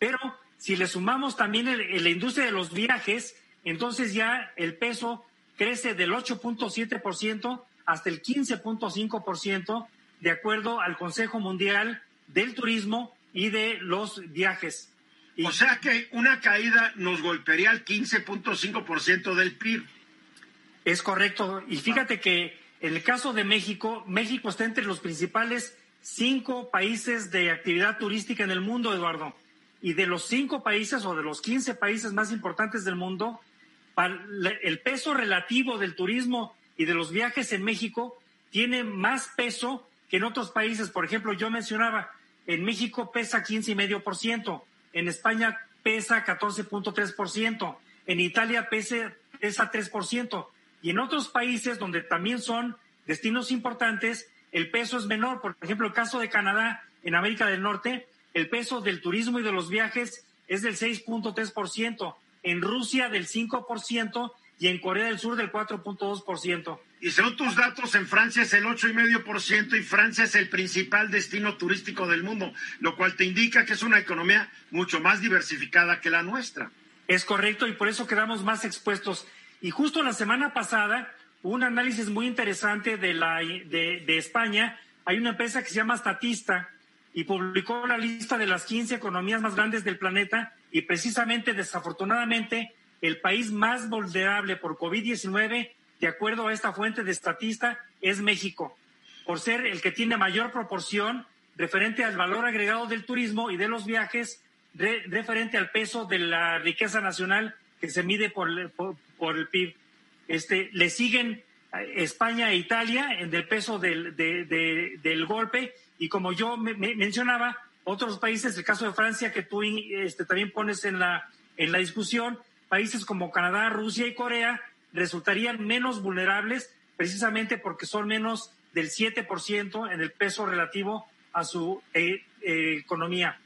pero si le sumamos también la industria de los viajes, entonces ya el peso crece del 8.7% hasta el 15.5% de acuerdo al Consejo Mundial del Turismo y de los Viajes. o sea que una caída nos golpearía al 15.5% del PIB. Es correcto. Y fíjate que en el caso de México, México está entre los principales cinco países de actividad turística en el mundo, Eduardo. Y de los cinco países o de los 15 países más importantes del mundo, el peso relativo del turismo y de los viajes en México tiene más peso que en otros países. Por ejemplo, yo mencionaba, en México pesa 15,5%, en España pesa 14.3%, en Italia pesa, pesa 3%, y en otros países donde también son destinos importantes, el peso es menor. Por ejemplo, el caso de Canadá en América del Norte, el peso del turismo y de los viajes es del 6.3%, en Rusia del 5% y en Corea del Sur del 4.2%. Y según tus datos, en Francia es el 8,5% y Francia es el principal destino turístico del mundo, lo cual te indica que es una economía mucho más diversificada que la nuestra. Es correcto y por eso quedamos más expuestos. Y justo la semana pasada, un análisis muy interesante de, la, de, de España, hay una empresa que se llama Statista y publicó la lista de las 15 economías más grandes del planeta y precisamente, desafortunadamente, el país más vulnerable por COVID-19, de acuerdo a esta fuente de estatista, es México, por ser el que tiene mayor proporción referente al valor agregado del turismo y de los viajes, referente al peso de la riqueza nacional que se mide por, por, el PIB. Este, le siguen España e Italia en el peso del, del golpe y como yo me, mencionaba, otros países, el caso de Francia que tú este, también pones en la, en la discusión, países como Canadá, Rusia y Corea resultarían menos vulnerables precisamente porque son menos del 7% en el peso relativo a su eh, eh, economía.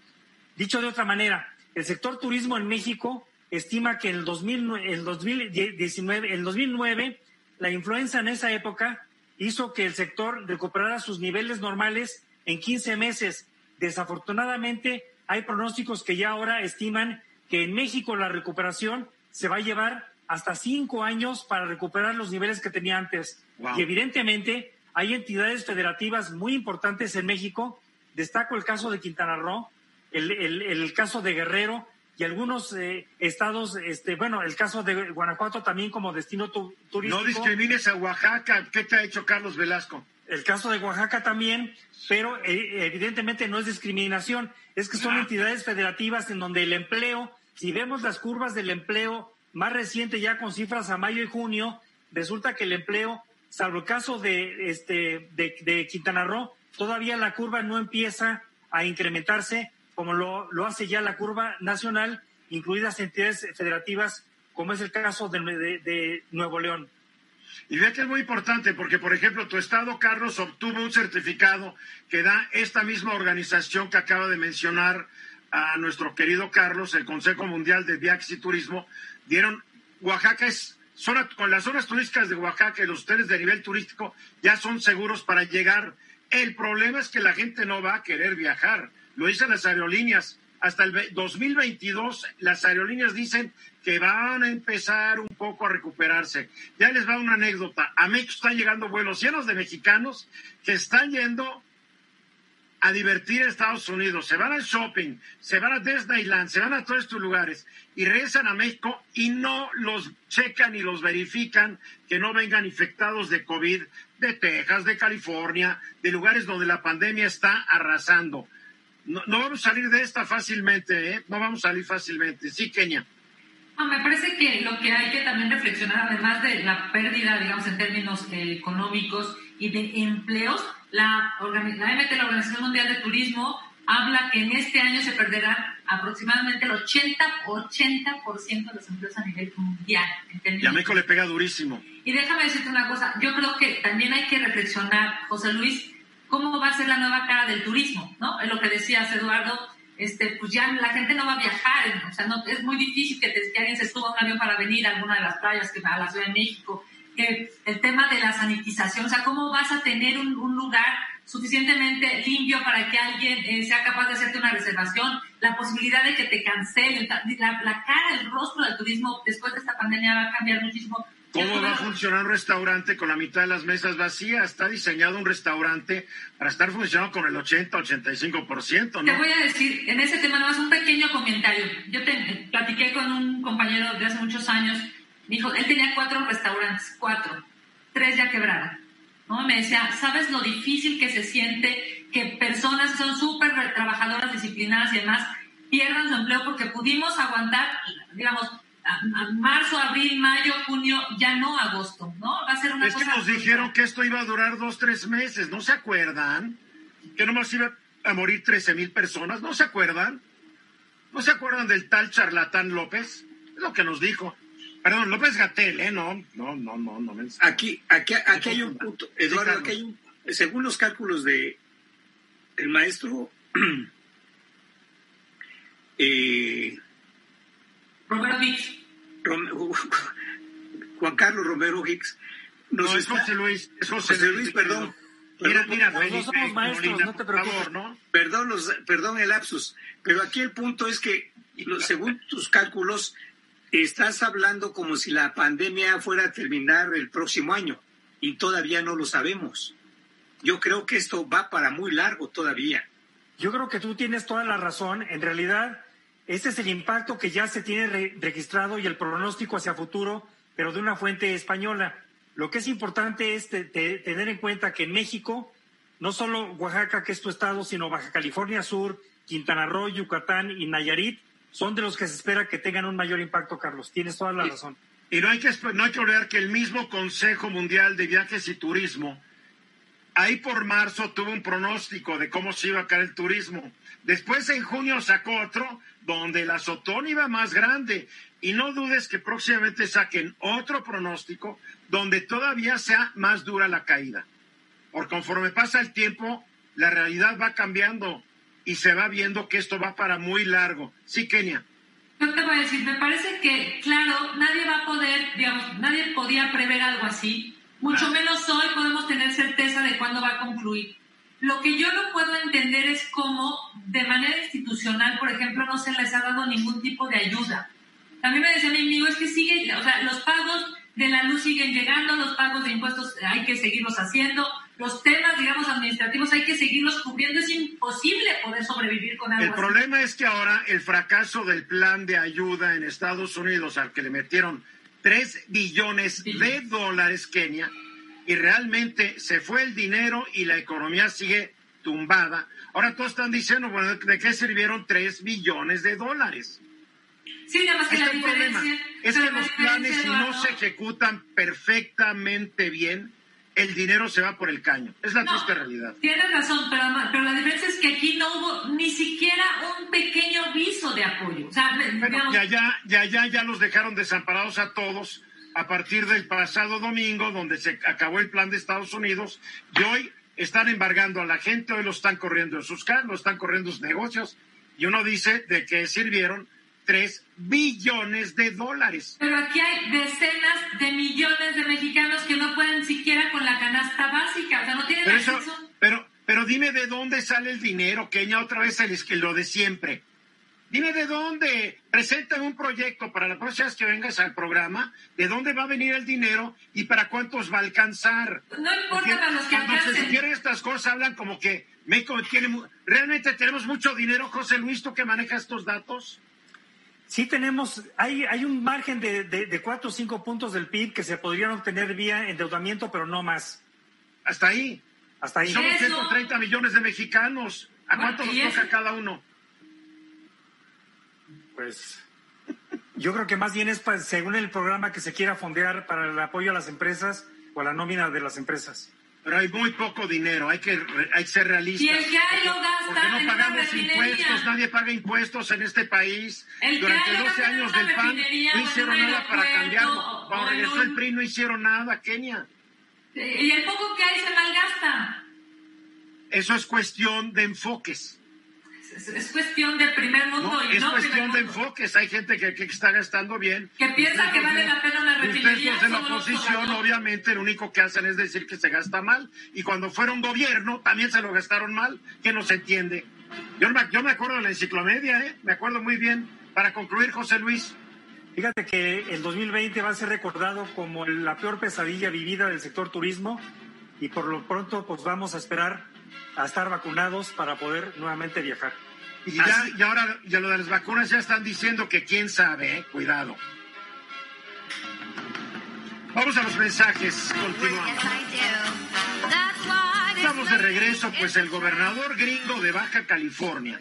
Dicho de otra manera, el sector turismo en México estima que en el, 2019, el 2009 la influenza en esa época hizo que el sector recuperara sus niveles normales en 15 meses. Desafortunadamente, hay pronósticos que ya ahora estiman que en México la recuperación se va a llevar hasta cinco años para recuperar los niveles que tenía antes. Y evidentemente hay entidades federativas muy importantes en México. Destaco el caso de Quintana Roo, el, caso de Guerrero y algunos eh, estados, este, bueno, el caso de Guanajuato también como destino turístico. No discrimines a Oaxaca. ¿Qué te ha hecho Carlos Velasco? El caso de Oaxaca también, pero eh, evidentemente no es discriminación. Es que son entidades federativas en donde el empleo si vemos las curvas del empleo más reciente ya con cifras a mayo y junio, resulta que el empleo, salvo el caso de, este, de, Quintana Roo, todavía la curva no empieza a incrementarse como lo, lo hace ya la curva nacional, incluidas entidades federativas, como es el caso de, de Nuevo León. Y que es muy importante porque, por ejemplo, tu estado, Carlos, obtuvo un certificado que da esta misma organización que acaba de mencionar a nuestro querido Carlos, el Consejo Mundial de Viajes y Turismo, dieron, Oaxaca es, zona, con las zonas turísticas de Oaxaca y los hoteles de nivel turístico ya son seguros para llegar. El problema es que la gente no va a querer viajar, lo dicen las aerolíneas. Hasta el 2022 las aerolíneas dicen que van a empezar un poco a recuperarse. Ya les va una anécdota. A México están llegando vuelos llenos de mexicanos que están yendo a divertir a Estados Unidos, se van al shopping, se van a Disneyland, se van a todos estos lugares y regresan a México y no los checan y los verifican que no vengan infectados de COVID de Texas, de California, de lugares donde la pandemia está arrasando. No, vamos a salir de esta fácilmente, ¿eh? No vamos a salir fácilmente. Sí, Kenia. me parece que lo que hay que también reflexionar, además de la pérdida, digamos, en términos eh, económicos y de empleos, la, la MT, la Organización Mundial de Turismo, habla que en este año se perderá aproximadamente el 80, 80% de los empleos a nivel mundial. Y a México le pega durísimo. Y déjame decirte una cosa, yo creo que también hay que reflexionar, José Luis, cómo va a ser la nueva cara del turismo, ¿no? Es lo que decías, Eduardo, este, pues ya la gente no va a viajar, o sea, no, es muy difícil que, que alguien se suba a un avión para venir a alguna de las playas que a la Ciudad de México el tema de la sanitización, o sea, cómo vas a tener un, lugar suficientemente limpio para que alguien eh, sea capaz de hacerte una reservación, la posibilidad de que te cancelen, la, cara, el rostro del turismo después de esta pandemia va a cambiar muchísimo. ¿Cómo va a funcionar un restaurante con la mitad de las mesas vacías? Está diseñado un restaurante para estar funcionando con el 80-85%, ¿no? Te voy a decir, en ese tema, nada más un pequeño comentario. Yo te, platiqué con un compañero de hace muchos años dijo, él tenía cuatro restaurantes, cuatro, tres ya quebraron. ¿no? Me decía, ¿sabes lo difícil que se siente que personas que son súper trabajadoras, disciplinadas y demás, pierdan su empleo porque pudimos aguantar, digamos, marzo, abril, mayo, junio, ya no agosto, ¿no? Va a ser una es que nos dijeron que esto iba a durar dos, tres meses, ¿no se acuerdan? Que nomás iba a morir 13 mil personas, ¿no se acuerdan? ¿No se acuerdan del tal charlatán López? Es lo que nos dijo. Perdón, López Gatel, ¿eh? No, no, no, no, no. Aquí, aquí, aquí hay un punto, Eduardo, aquí hay un, según los cálculos de el maestro eh, Romero Hicks. Juan Carlos Romero Hicks. no, es José Luis, es José, Luis, perdón. Mira, mira, no somos maestros, no te preocupes. ¿no? Perdón, los, perdón el lapsus, pero aquí el punto es que, según tus cálculos, estás hablando como si la pandemia fuera a terminar el próximo año y todavía no lo sabemos. Yo creo que esto va para muy largo todavía. Yo creo que tú tienes toda la razón. En realidad, este es el impacto que ya se tiene registrado y el pronóstico hacia futuro, pero de una fuente española. Lo que es importante es tener en cuenta que en México, no solo Oaxaca, que es tu estado, sino Baja California Sur, Quintana Roo, Yucatán y Nayarit, son de los que se espera que tengan un mayor impacto, Carlos. Tienes toda la razón. Y no hay que, no hay que olvidar que el mismo Consejo Mundial de Viajes y Turismo, ahí por marzo tuvo un pronóstico de cómo se iba a caer el turismo. Después en junio sacó otro donde el azotón iba más grande. Y no dudes que próximamente saquen otro pronóstico donde todavía sea más dura la caída. Por conforme pasa el tiempo, la realidad va cambiando y se va viendo que esto va para muy largo. Sí, Kenia. Yo te voy a decir, me parece que, claro, nadie va a poder, digamos, nadie podía prever algo así, mucho menos hoy podemos tener certeza de cuándo va a concluir. Lo que yo no puedo entender es cómo, de manera institucional, por ejemplo, no se les ha dado ningún tipo de ayuda. Mí me decía mi amigo, es que sigue, o sea, los pagos de la luz siguen llegando, los pagos de impuestos hay que seguirlos haciendo, los temas, digamos, administrativos hay que seguirlos cubriendo, es imposible poder sobrevivir con algo El problema es que ahora el fracaso del plan de ayuda en Estados Unidos, al que le metieron 3 billones de dólares, Kenia, y realmente se fue el dinero y la economía sigue tumbada. Ahora todos están diciendo, bueno, ¿de qué sirvieron 3 billones de dólares? Sí, nada más que la problema es que los planes, si no se ejecutan perfectamente bien, el dinero se va por el caño. Es la triste realidad. Tienes razón, pero, pero, la diferencia es que aquí no hubo ni siquiera un pequeño viso de apoyo. O sea, ya, ya los dejaron desamparados a todos a partir del pasado domingo, donde se acabó el plan de Estados Unidos, y hoy están embargando a la gente, hoy lo están corriendo en sus casas, lo están corriendo en sus negocios, y uno dice de qué sirvieron 3 billones de dólares. Pero aquí hay decenas de millones de mexicanos que no pueden siquiera con la canasta básica, o sea, no tienen pero acceso. pero, pero dime de dónde sale el dinero, Kenia, otra vez el, lo de siempre. Dime de dónde, presentan un proyecto para la próxima vez que vengas al programa, de dónde va a venir el dinero y para cuántos va a alcanzar. No importa para los que alcancen. Cuando se quieren estas cosas hablan como que México tiene, realmente tenemos mucho dinero, José Luis, tú que manejas estos datos. Sí tenemos, hay, hay un margen de, de, cuatro o cinco puntos del PIB que se podrían obtener vía endeudamiento, pero no más. Hasta ahí. Hasta ahí. Somos 130 millones de mexicanos. ¿A cuánto nos toca cada uno? Pues yo creo que más bien es según el programa que se quiera fondear para el apoyo a las empresas o a la nómina de las empresas. Pero hay muy poco dinero, hay que, hay que ser realistas. Y el que hay lo gasta porque no pagamos impuestos, nadie paga impuestos en este país. Durante 12 años del PAN no hicieron nada para cambiarlo. Cuando regresó el PRI no hicieron nada, Kenia. Y el poco que hay se malgasta. Eso es cuestión de enfoques. Es, cuestión de primer mundo no, y es no cuestión de enfoques. Hay gente que, que, está gastando bien. Que piensa que vale la pena una refinería. Ustedes de la oposición, obviamente, lo único que hacen es decir que se gasta mal. Y cuando fueron gobierno, también se lo gastaron mal. Que no se entiende. Yo, yo me acuerdo de la enciclomedia, ¿eh? Me acuerdo muy bien. Para concluir, José Luis. Fíjate que el 2020 va a ser recordado como la peor pesadilla vivida del sector turismo y por lo pronto pues vamos a esperar a estar vacunados para poder nuevamente viajar. Y ya, y ahora ya lo de las vacunas ya están diciendo que quién sabe, ¿eh? cuidado. Vamos a los mensajes, continuamos. Estamos de regreso, pues el gobernador gringo de Baja California,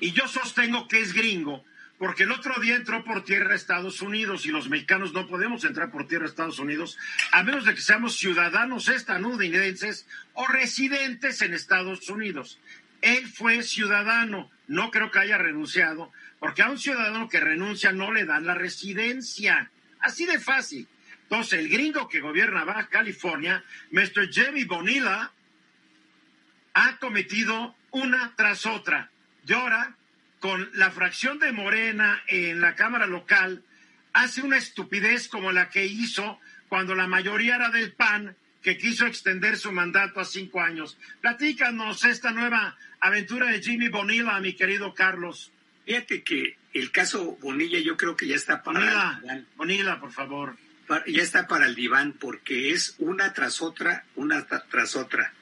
y yo sostengo que es gringo, porque el otro día entró por tierra a Estados Unidos y los mexicanos no podemos entrar por tierra a Estados Unidos a menos de que seamos ciudadanos estadounidenses o residentes en Estados Unidos. Él fue ciudadano, no creo que haya renunciado, porque a un ciudadano que renuncia no le dan la residencia. Así de fácil. Entonces, el gringo que gobierna Baja California, Mr. Jamie Bonilla, ha cometido una tras otra. Y ahora, con la fracción de Morena en la Cámara local, hace una estupidez como la que hizo cuando la mayoría era del PAN, que quiso extender su mandato a cinco años. Platícanos esta nueva aventura de Jimmy Bonilla, mi querido Carlos. Fíjate que el caso Bonilla yo creo que ya está para Bonilla, el diván. Bonilla, por favor. Ya está para el diván porque es una tras otra, una tras otra.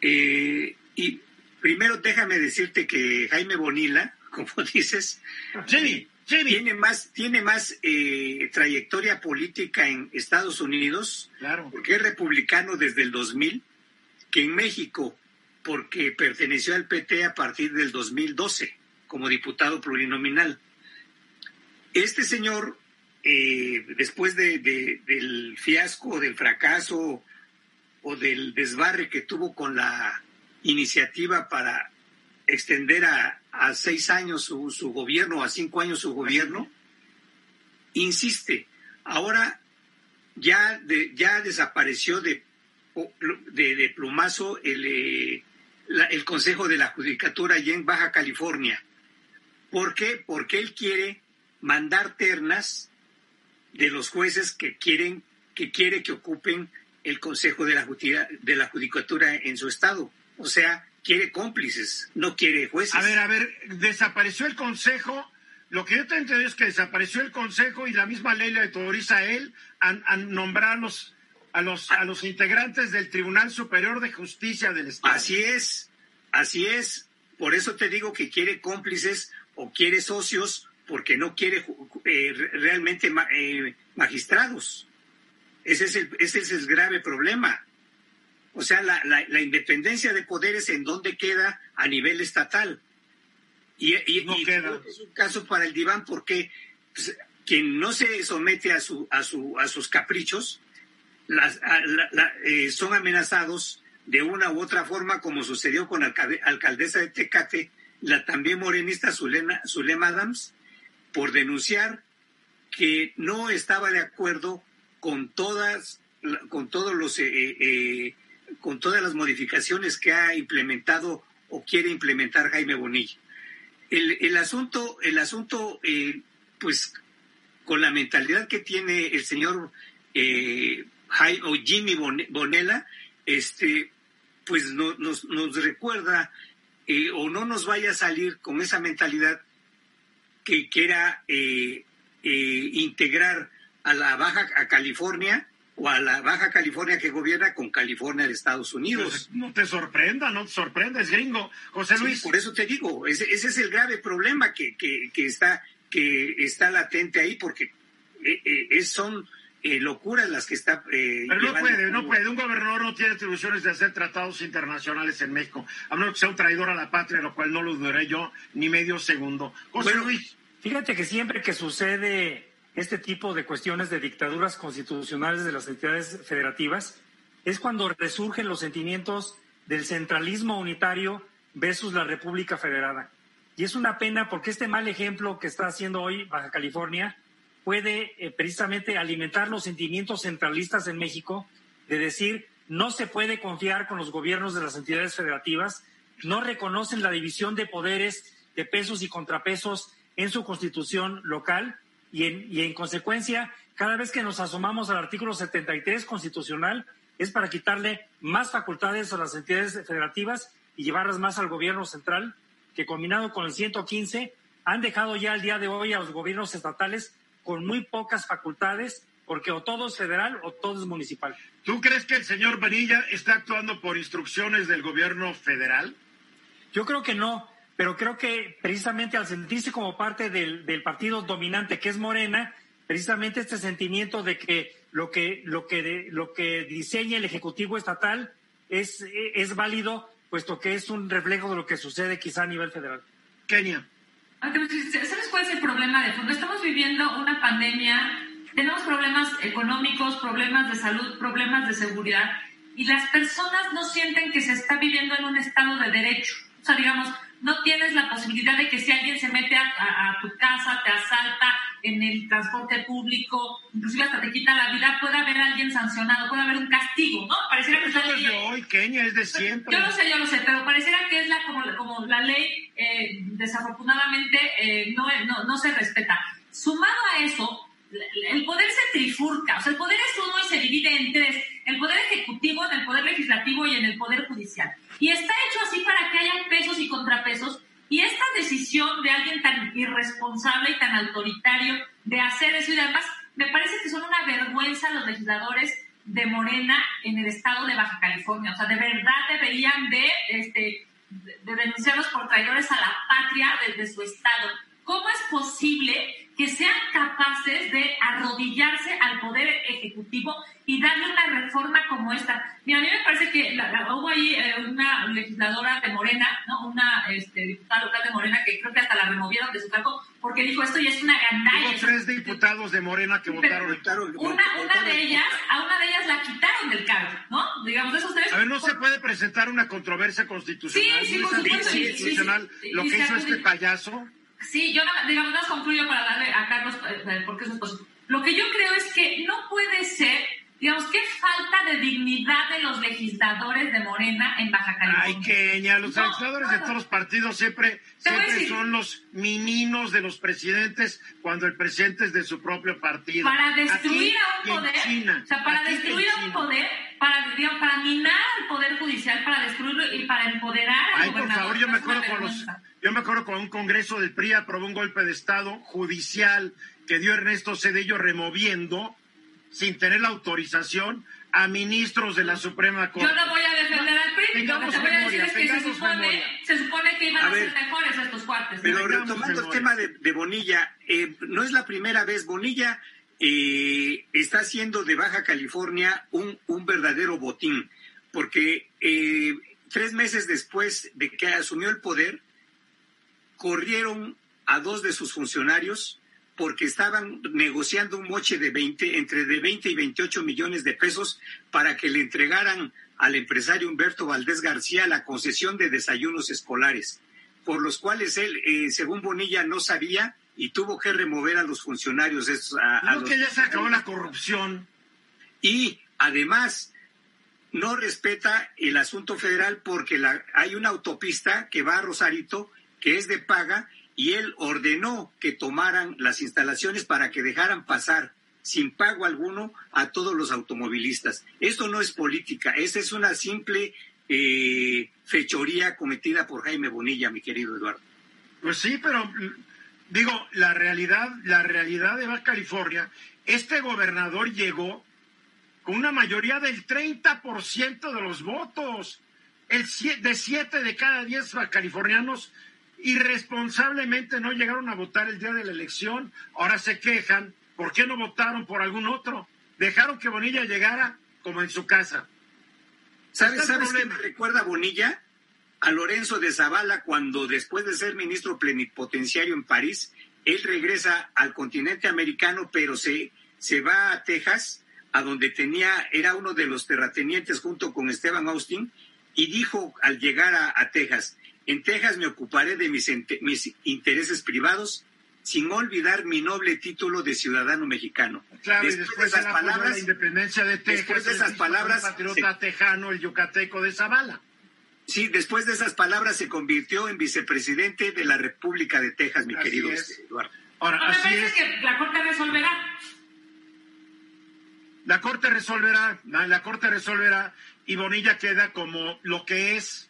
Eh, y primero déjame decirte que Jaime Bonilla, como dices, Jimmy, Jimmy. tiene más, tiene más eh, trayectoria política en Estados Unidos, claro. porque es republicano desde el 2000, que en México, porque perteneció al PT a partir del 2012 como diputado plurinominal. Este señor, eh, después de, de, del fiasco, del fracaso o del desbarre que tuvo con la iniciativa para extender a, a seis años su, su, gobierno, a cinco años su gobierno, insiste. Ahora ya, de, ya desapareció de, de, plumazo el, eh, la, el Consejo de la Judicatura allá en Baja California. ¿Por qué? Porque él quiere mandar ternas de los jueces que quieren que quiere que ocupen el Consejo de la, de la Judicatura en su estado. O sea, quiere cómplices, no quiere jueces. A ver, a ver, desapareció el Consejo. Lo que yo te entiendo es que desapareció el Consejo y la misma ley le autoriza a él a, a nombrar a los, a, los, a los integrantes del Tribunal Superior de Justicia del Estado. Así es, así es. Por eso te digo que quiere cómplices o quiere socios porque no quiere eh, realmente eh, magistrados. Ese es, el, ese es el grave problema. O sea, la, la, la, independencia de poderes en dónde queda a nivel estatal. Y, y, no y queda. es un caso para el diván porque pues, quien no se somete a, su, a, su, a sus caprichos las, a, la, eh, son amenazados de una u otra forma, como sucedió con la alcaldesa de Tecate, la también morenista Zulema, Zulema Adams, por denunciar que no estaba de acuerdo con todas, con todos los, eh, eh, con todas las modificaciones que ha implementado o quiere implementar Jaime Bonilla. El, el asunto, el asunto, eh, pues, con la mentalidad que tiene el señor Jaime, o Jimmy Bonella, este, pues no, nos, nos recuerda eh, o no nos vaya a salir con esa mentalidad que quiera eh, eh, integrar a la Baja a California o a la Baja California que gobierna con California de Estados Unidos. Pues no te sorprenda, no te sorprenda, es gringo. José Luis. Sí, por eso te digo, ese, ese, es el grave problema que, que, que, está, que está latente ahí, porque es, son eh, locuras las que está. Eh, Pero no puede, no puede. Un gobernador no tiene atribuciones de hacer tratados internacionales en México, a menos que sea un traidor a la patria, lo cual no lo dudaré yo ni medio segundo. José bueno, Luis. Fíjate que siempre que sucede este tipo de cuestiones de dictaduras constitucionales de las entidades federativas, es cuando resurgen los sentimientos del centralismo unitario versus la República Federada. Y es una pena porque este mal ejemplo que está haciendo hoy Baja California puede eh, precisamente alimentar los sentimientos centralistas en México de decir no se puede confiar con los gobiernos de las entidades federativas, no reconocen la división de poderes, de pesos y contrapesos en su constitución local y en, y en consecuencia, cada vez que nos asomamos al artículo 73 constitucional es para quitarle más facultades a las entidades federativas y llevarlas más al gobierno central, que combinado con el 115 han dejado ya al día de hoy a los gobiernos estatales con muy pocas facultades, porque o todo es federal o todo es municipal. ¿Tú crees que el señor Vanilla está actuando por instrucciones del gobierno federal? Yo creo que no, pero creo que precisamente al sentirse como parte del, del partido dominante que es Morena, precisamente este sentimiento de que lo que, lo que, lo que diseña el Ejecutivo Estatal es, es válido, puesto que es un reflejo de lo que sucede quizá a nivel federal. Kenia. ¿Sabes cuál es el problema de fondo? Estamos viviendo una pandemia, tenemos problemas económicos, problemas de salud, problemas de seguridad, y las personas no sienten que se está viviendo en un estado de derecho. O sea, digamos, no tienes la posibilidad de que si alguien se mete a, tu casa, te asalta en el transporte público, inclusive hasta te quita la vida, puede haber alguien sancionado, puede haber un castigo, ¿no? Pareciera que es de hoy, Kenia, es de siempre. Yo lo sé, yo lo sé, pero pareciera que es la como, como la ley, eh, desafortunadamente, eh, no, no, no se respeta. Sumado a eso, el poder se trifurca, o sea, el poder es uno y se divide en tres, el poder ejecutivo, en el poder legislativo y en el poder judicial. Y está hecho así para que haya pesos y contrapesos. Y esta decisión de alguien tan irresponsable y tan autoritario de hacer eso y además me parece que son una vergüenza los legisladores de Morena en el estado de Baja California. O sea, de verdad deberían de, este, de denunciarlos por traidores a la patria desde su estado. ¿Cómo es posible que sean capaces de arrodillarse al poder ejecutivo y darle una reforma como esta. Mira, a mí me parece que la, hubo ahí eh, una legisladora de Morena, ¿no? una este, diputada local de Morena que creo que hasta la removieron de su cargo porque dijo esto ya es una gandalla. Hubo tres diputados de Morena que votaron. Una, una de ellas, a una de ellas la quitaron del cargo, ¿no? Digamos, esos tres. A ver, no se puede presentar una controversia constitucional. Sí, sí, por supuesto. Constitucional, lo que hizo este payaso. Sí, yo digamos, no concluyo para darle a Carlos, eh, eh, porque es Lo que yo creo es que no puede ser, digamos, qué falta de dignidad de los legisladores de Morena en Baja California. Ay, Queña, los legisladores de todos los partidos siempre, siempre son los mininos de los presidentes cuando el presidente es de su propio partido. Para destruir a un poder, o sea, para destruir a un poder, para, digamos, para minar al poder judicial, para destruirlo y para empoderar al Ay, por favor, yo me acuerdo con los yo me acuerdo cuando un congreso del PRI aprobó un golpe de Estado judicial que dio Ernesto Cedillo removiendo, sin tener la autorización, a ministros de la Suprema Corte. Yo no voy a defender al PRI, lo que te voy a decir es que se supone, se supone, que iban a, ser mejores estos cuates. Pero retomando el tema de, Bonilla, eh, no es la primera vez. Bonilla eh, está haciendo de Baja California un, un verdadero botín, porque eh, tres meses después de que asumió el poder, corrieron a dos de sus funcionarios porque estaban negociando un moche de 20, entre de 20 y 28 millones de pesos para que le entregaran al empresario Humberto Valdés García la concesión de desayunos escolares, por los cuales él, eh, según Bonilla, no sabía y tuvo que remover a los funcionarios. A, que ya se acabó la corrupción. Y además no respeta el asunto federal porque la, hay una autopista que va a Rosarito que es de paga, y él ordenó que tomaran las instalaciones para que dejaran pasar sin pago alguno a todos los automovilistas. Esto no es política, esta es una simple eh, fechoría cometida por Jaime Bonilla, mi querido Eduardo. Pues sí, pero digo, la realidad, la realidad de Baja California, este gobernador llegó con una mayoría del 30% de los votos. El, de siete de cada diez californianos irresponsablemente no llegaron a votar el día de la elección, ahora se quejan, ¿por qué no votaron por algún otro? Dejaron que Bonilla llegara como en su casa. ¿Sabes, ¿sabes qué me recuerda Bonilla? A Lorenzo de Zavala cuando después de ser ministro plenipotenciario en París, él regresa al continente americano, pero se, se va a Texas, a donde tenía, era uno de los terratenientes junto con Esteban Austin, y dijo al llegar a Texas, en Texas me ocuparé de mis, mis intereses privados sin olvidar mi noble título de ciudadano mexicano. Claro, después, y después de esas palabras, la independencia de Texas, después de esas palabras, patriota tejano, el yucateco de Zavala. Sí, después de esas palabras se convirtió en vicepresidente de la República de Texas, mi querido Eduardo. Ahora, así es. que la Corte resolverá. La Corte resolverá, la Corte resolverá y Bonilla queda como lo que es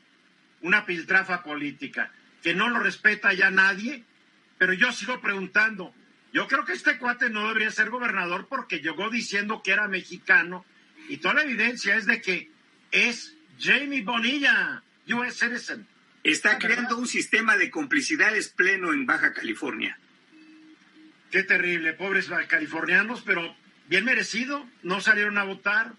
una piltrafa política, que no lo respeta ya nadie, pero yo sigo preguntando, yo creo que este cuate no debería ser gobernador porque llegó diciendo que era mexicano y toda la evidencia es de que es Jamie Bonilla, US citizen. Está creando un sistema de complicidades pleno en Baja California. Qué terrible, pobres californianos, pero bien merecido, no salieron a votar,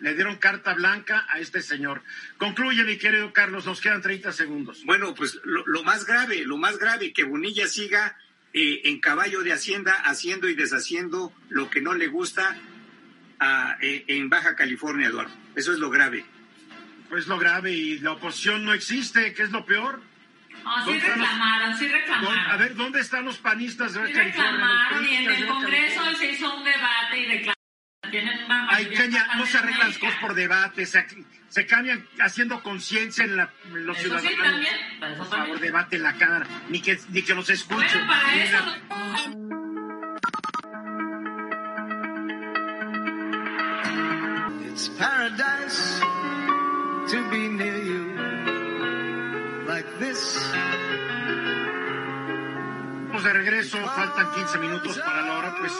le dieron carta blanca a este señor. Concluye, mi querido Carlos, nos quedan 30 segundos. Bueno, pues lo, más grave, lo más grave, que Bonilla siga eh, en caballo de Hacienda haciendo y deshaciendo lo que no le gusta eh, en Baja California, Eduardo. Eso es lo grave. Pues lo grave y la oposición no existe, ¿qué es lo peor? Sí reclamaron, sí reclamaron. a ver, ¿dónde están los panistas de sí reclamaron y en el Congreso se hizo un debate y reclamaron. Ay, Kenia, no se arreglan las cosas por debate, se, se cambian haciendo conciencia en, la, los eso ciudadanos. Sí, también. Por favor, debate en la cara, ni que, ni que los escuchen. Bueno, para eso... It's paradise to be near you like this. de regreso, faltan 15 minutos para la hora, pues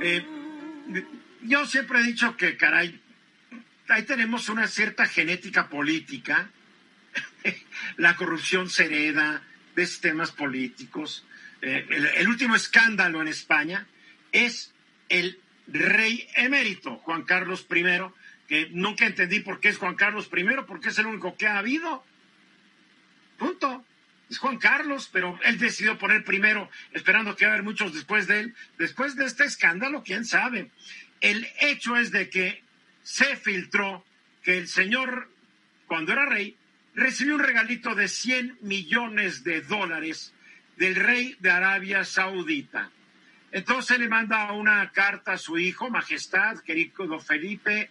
eh, yo siempre he dicho que, caray, ahí tenemos una cierta genética política, la corrupción se hereda de sistemas políticos. Eh, el, último escándalo en España es el rey emérito, Juan Carlos I, que nunca entendí por qué es Juan Carlos I, porque es el único que ha habido. Punto. Es Juan Carlos, pero él decidió poner primero, esperando que va a haber muchos después de él. Después de este escándalo, quién sabe. El hecho es de que se filtró que el señor, cuando era rey, recibió un regalito de 100 millones de dólares del rey de Arabia Saudita. Entonces le manda una carta a su hijo, Majestad, querido Felipe,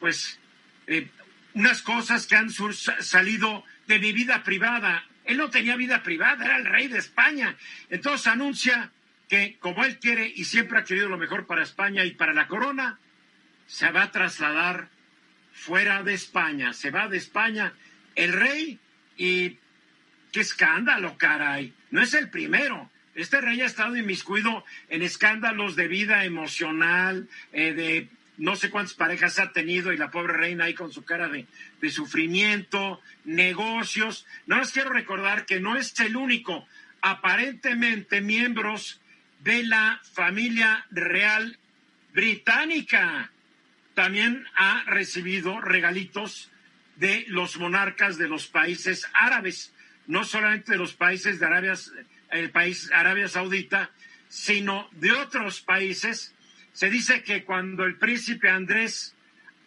pues eh, unas cosas que han salido de mi vida privada. Él no tenía vida privada, era el rey de España. Entonces anuncia que como él quiere y siempre ha querido lo mejor para España y para la corona, se va a trasladar fuera de España, se va de España el rey y qué escándalo, caray, no es el primero. Este rey ha estado inmiscuido en escándalos de vida emocional, eh, de no sé cuántas parejas ha tenido y la pobre reina ahí con su cara de, de sufrimiento, negocios. No les quiero recordar que no es el único. Aparentemente miembros de la familia real británica. También ha recibido regalitos de los monarcas de los países árabes, no solamente de los países de Arabia, país Arabia Saudita, sino de otros países. Se dice que cuando el príncipe Andrés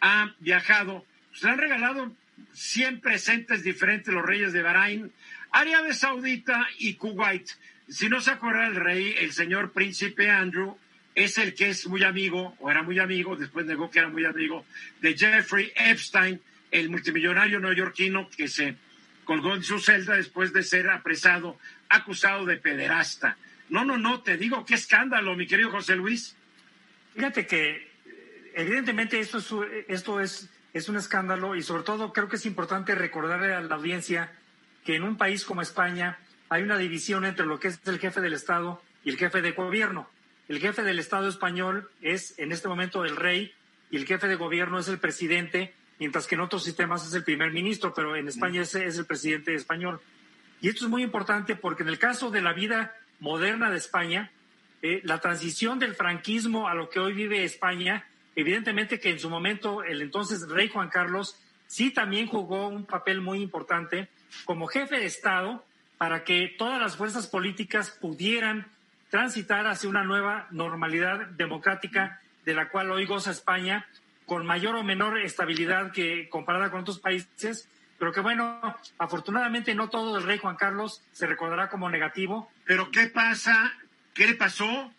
ha viajado, se pues, han regalado 100 presentes diferentes los reyes de Bahrein, Arabia Saudita y Kuwait. Si no se acuerda el rey, el señor príncipe Andrew es el que es muy amigo, o era muy amigo, después negó que era muy amigo, de Jeffrey Epstein, el multimillonario neoyorquino que se colgó en su celda después de ser apresado, acusado de pederasta. No, no, no, te digo, qué escándalo, mi querido José Luis. Fíjate que evidentemente esto es, esto es, es un escándalo y sobre todo creo que es importante recordarle a la audiencia que en un país como España hay una división entre lo que es el jefe del Estado y el jefe de gobierno. El jefe del Estado español es en este momento el rey y el jefe de gobierno es el presidente, mientras que en otros sistemas es el primer ministro, pero en España es, es el presidente español. Y esto es muy importante porque en el caso de la vida moderna de España, eh, la transición del franquismo a lo que hoy vive España, evidentemente que en su momento el entonces rey Juan Carlos sí también jugó un papel muy importante como jefe de Estado para que todas las fuerzas políticas pudieran transitar hacia una nueva normalidad democrática de la cual hoy goza España con mayor o menor estabilidad que comparada con otros países, pero que bueno, afortunadamente no todo el rey Juan Carlos se recordará como negativo. Pero ¿qué pasa? ¿Qué le pasó?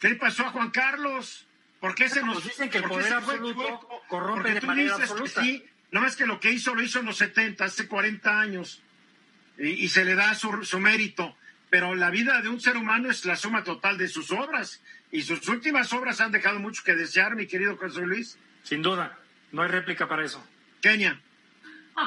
¿Qué le pasó a Juan Carlos? ¿Por qué se nos pues dicen que el poder absoluto corrompe de manera absoluta? sí, no es que lo que hizo lo hizo en los 70, hace 40 años y, se le da su, su, mérito. Pero la vida de un ser humano es la suma total de sus obras. Y sus últimas obras han dejado mucho que desear, mi querido José Luis. Sin duda, no hay réplica para eso. Kenia.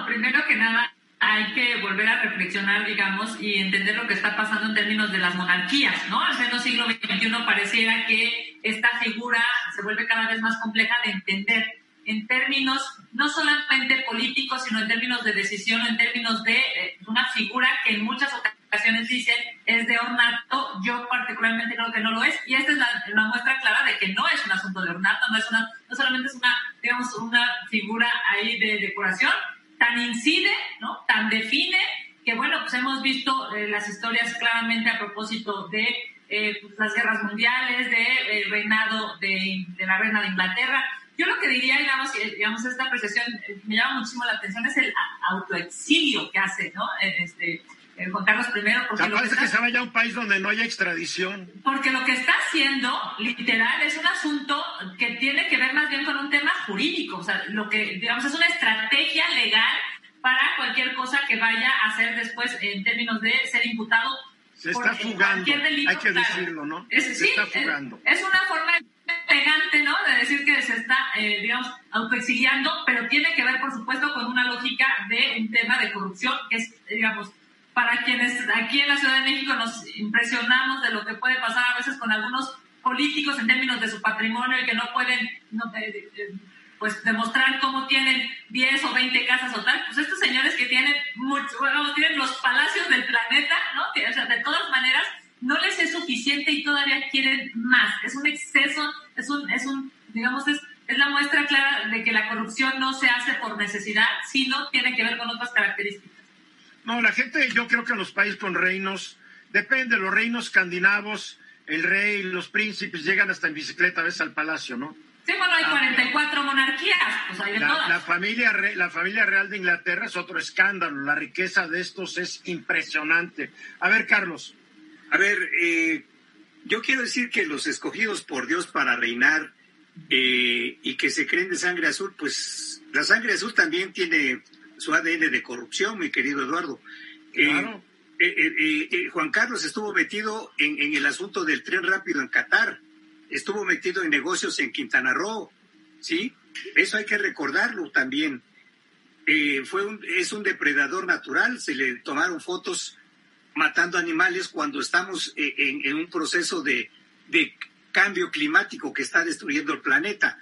primero que nada, hay que volver a reflexionar, digamos, y entender lo que está pasando en términos de las monarquías, ¿no? Al menos siglo XXI pareciera que esta figura se vuelve cada vez más compleja de entender en términos no solamente políticos, sino en términos de decisión, en términos de eh, una figura que en muchas ocasiones dicen es de ornato, yo particularmente creo que no lo es, y esta es la, muestra clara de que no es un asunto de ornato, no, es una, no solamente es una, digamos, una figura ahí de decoración, tan incide, ¿no? tan define, que bueno, pues hemos visto eh, las historias claramente a propósito de eh, pues, las guerras mundiales, de reinado de, de la reina de Inglaterra, Yo lo que diría, digamos, digamos esta apreciación eh, me llama muchísimo la atención es el autoexilio que hace, ¿no? Este, Juan Carlos I. Porque parece que, se vaya a un país donde no haya extradición. Porque lo que está haciendo, literal, es un asunto que tiene que ver más bien con un tema jurídico. O sea, lo que, digamos, es una estrategia legal para cualquier cosa que vaya a hacer después en términos de ser imputado. Se está fugando, hay que decirlo, ¿no? Es, se está fugando. Es, una forma elegante, ¿no? De decir que se está, eh, digamos, autoexiliando, pero tiene que ver, por supuesto, con una lógica de un tema de corrupción, que es, digamos, para quienes aquí en la Ciudad de México nos impresionamos de lo que puede pasar a veces con algunos políticos en términos de su patrimonio y que no pueden eh, eh, pues demostrar cómo tienen 10 o 20 casas o tal, pues estos señores que tienen mucho, bueno, tienen los palacios del planeta, ¿no? O sea, de todas maneras, no les es suficiente y todavía quieren más. Es un exceso, es un, es un, digamos, es, es la muestra clara de que la corrupción no se hace por necesidad, sino tiene que ver con otras características. No, la gente, yo creo que en los países con reinos, depende, los reinos escandinavos, el rey, los príncipes llegan hasta en bicicleta a veces al palacio, ¿no? Sí, bueno, hay 44 ah, monarquías, pues hay de la, todas. La familia, la familia real de Inglaterra es otro escándalo, la riqueza de estos es impresionante. A ver, Carlos. A ver, eh, yo quiero decir que los escogidos por Dios para reinar eh, y que se creen de sangre azul, pues la sangre azul también tiene su ADN de corrupción, mi querido Eduardo. Claro. Eh, eh, Juan Carlos estuvo metido en, el asunto del tren rápido en Qatar, estuvo metido en negocios en Quintana Roo, ¿sí? Eso hay que recordarlo también. fue un, es un depredador natural, se le tomaron fotos matando animales cuando estamos en, un proceso de, de cambio climático que está destruyendo el planeta.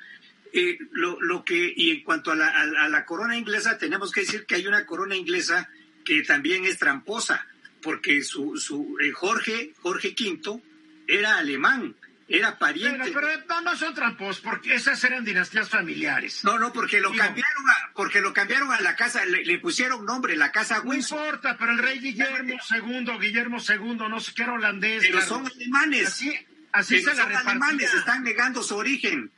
Eh, lo, lo, que, y en cuanto a la, corona inglesa, tenemos que decir que hay una corona inglesa que también es tramposa, porque su, su eh, Jorge, Jorge V era alemán, era pariente. Pero, no, no son tramposos, porque esas eran dinastías familiares. No, no, porque lo cambiaron a, porque lo cambiaron a la casa, le, pusieron nombre, la casa Windsor. No importa, pero el rey Guillermo II, Guillermo II, no sé qué era holandés. Pero son alemanes. Así, así se son alemanes, están negando su origen.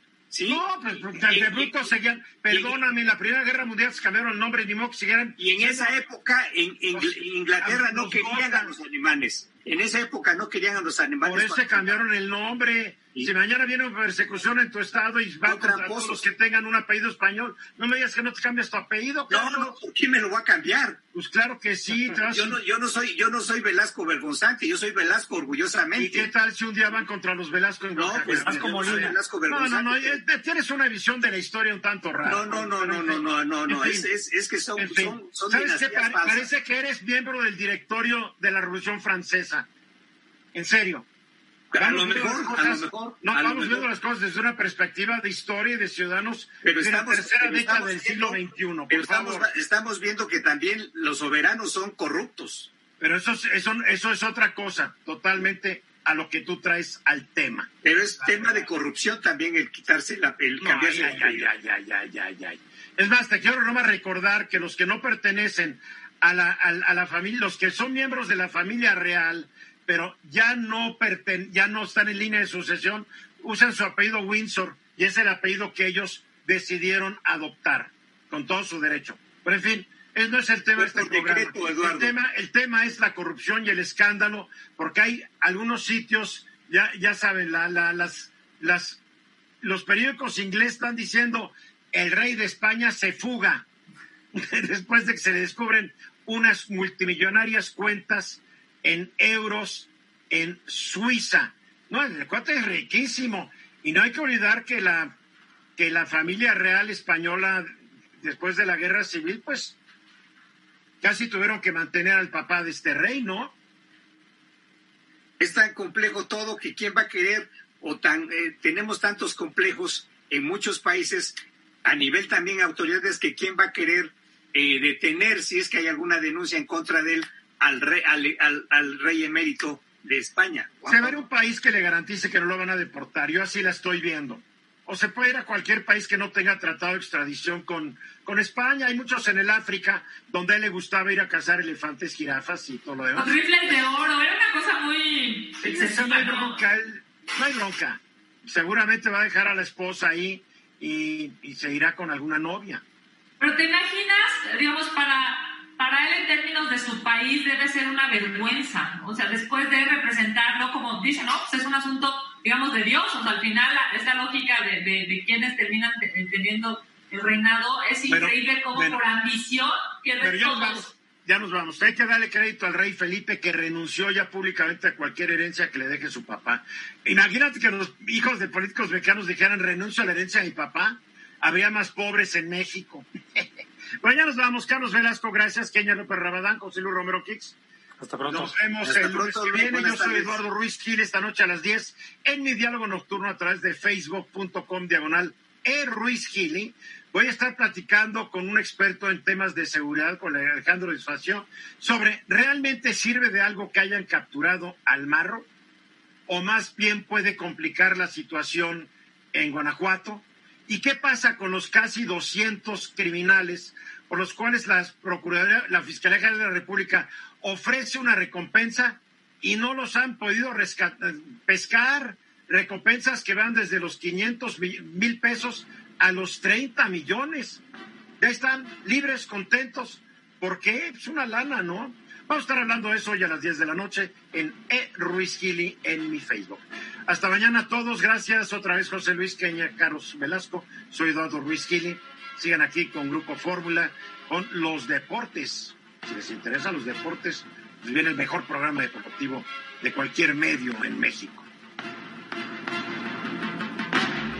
No, pues de brutos seguían. Perdóname, en la Primera Guerra Mundial se cambiaron el nombre, ni modo que siguieran. Y en esa época, en, Inglaterra no querían a los alemanes. En esa época no querían a los alemanes. Por eso cambiaron el nombre. Si mañana viene una persecución en tu estado y van contra todos los que tengan un apellido español, no me digas que no te cambias tu apellido. No, no, ¿por qué me lo va a cambiar? Pues claro que sí. yo, no, yo, no soy, yo no soy Velasco vergonzante, yo soy Velasco orgullosamente. ¿Y qué tal si un día van contra los Velasco en No, pues Velasco Velasco No, no, no, eh, tienes una visión de la historia un tanto rara. No, no, no, no, no, no, no, no, es, es, es, que son, son, son ¿Sabes qué? Parece que eres miembro del directorio de la Revolución Francesa. En serio. A lo mejor, a lo mejor. No, estamos viendo las cosas desde una perspectiva de historia y de ciudadanos pero de la tercera década del siglo XXI. pero estamos, estamos viendo que también los soberanos son corruptos. Pero eso, eso, eso es otra cosa, totalmente a lo que tú traes al tema. Pero es tema de corrupción también el quitarse la, el cambiarse ay, ay, ay, ay, Es más, te quiero nomás recordar que los que no pertenecen a la, a la familia, los que son miembros de la familia real, pero ya no, ya no están en línea de sucesión, usan su apellido Windsor y es el apellido que ellos decidieron adoptar, con todo su derecho. Pero en fin, ese no es el tema de este programa. el, tema, el tema es la corrupción y el escándalo, porque hay algunos sitios, ya, ya saben, la, las, las, los periódicos ingleses están diciendo el rey de España se fuga después de que se le descubren unas multimillonarias cuentas en euros en Suiza. No, el cuate es riquísimo. Y no hay que olvidar que la, que la familia real española, después de la guerra civil, pues casi tuvieron que mantener al papá de este rey, ¿no? Es tan complejo todo que quién va a querer, o tan, eh, tenemos tantos complejos en muchos países, a nivel también autoridades, que quién va a querer eh, detener si es que hay alguna denuncia en contra de él al rey, al, al, rey emérito de España. Se ve un país que le garantice que no lo van a deportar. Yo así la estoy viendo. O se puede ir a cualquier país que no tenga tratado de extradición con, con España. Hay muchos en el África donde a él le gustaba ir a cazar elefantes, jirafas y todo lo demás. Con rifles de oro. Era una cosa muy. no hay bronca. no hay bronca. Seguramente va a dejar a la esposa ahí y, y se irá con alguna novia. Pero te imaginas, digamos, para, para él en términos de su país debe ser una vergüenza. O sea, después de representarlo, como dice, ¿no? Pues es un asunto, digamos, de Dios. O sea, al final, esta lógica de, de, de quienes terminan teniendo el reinado es increíble como por ambición pero ya nos, vamos, ya nos vamos. Hay que darle crédito al rey Felipe que renunció ya públicamente a cualquier herencia que le deje su papá. Imagínate que los hijos de políticos mexicanos dijeran renuncio a la herencia de mi papá. Habría más pobres en México. bueno, ya nos vamos. Carlos Velasco, gracias. Kenia López Rabadán, José Luis Romero Kix. Hasta pronto. Nos vemos el lunes que viene. Yo soy Eduardo Ruiz Gil esta noche a las 10 en mi diálogo nocturno a través de facebook.com diagonal e Ruiz Gili. Voy a estar platicando con un experto en temas de seguridad, con Alejandro Desfacio, sobre ¿realmente sirve de algo que hayan capturado al marro? ¿O más bien puede complicar la situación en Guanajuato? ¿Y qué pasa con los casi 200 criminales por los cuales la Procuraduría, la Fiscalía General de la República ofrece una recompensa y no los han podido pescar? Recompensas que van desde los 500 mil pesos a los 30 millones. Ya están libres, contentos. ¿Por qué? Es una lana, ¿no? Vamos a estar hablando de eso hoy a las 10 de la noche en E. Ruiz Gili en mi Facebook. Hasta mañana a todos. Gracias otra vez José Luis Queña, Carlos Velasco. Soy Eduardo Ruiz Gili. Sigan aquí con Grupo Fórmula, con los deportes. Si les interesan los deportes, pues viene el mejor programa deportivo de cualquier medio en México.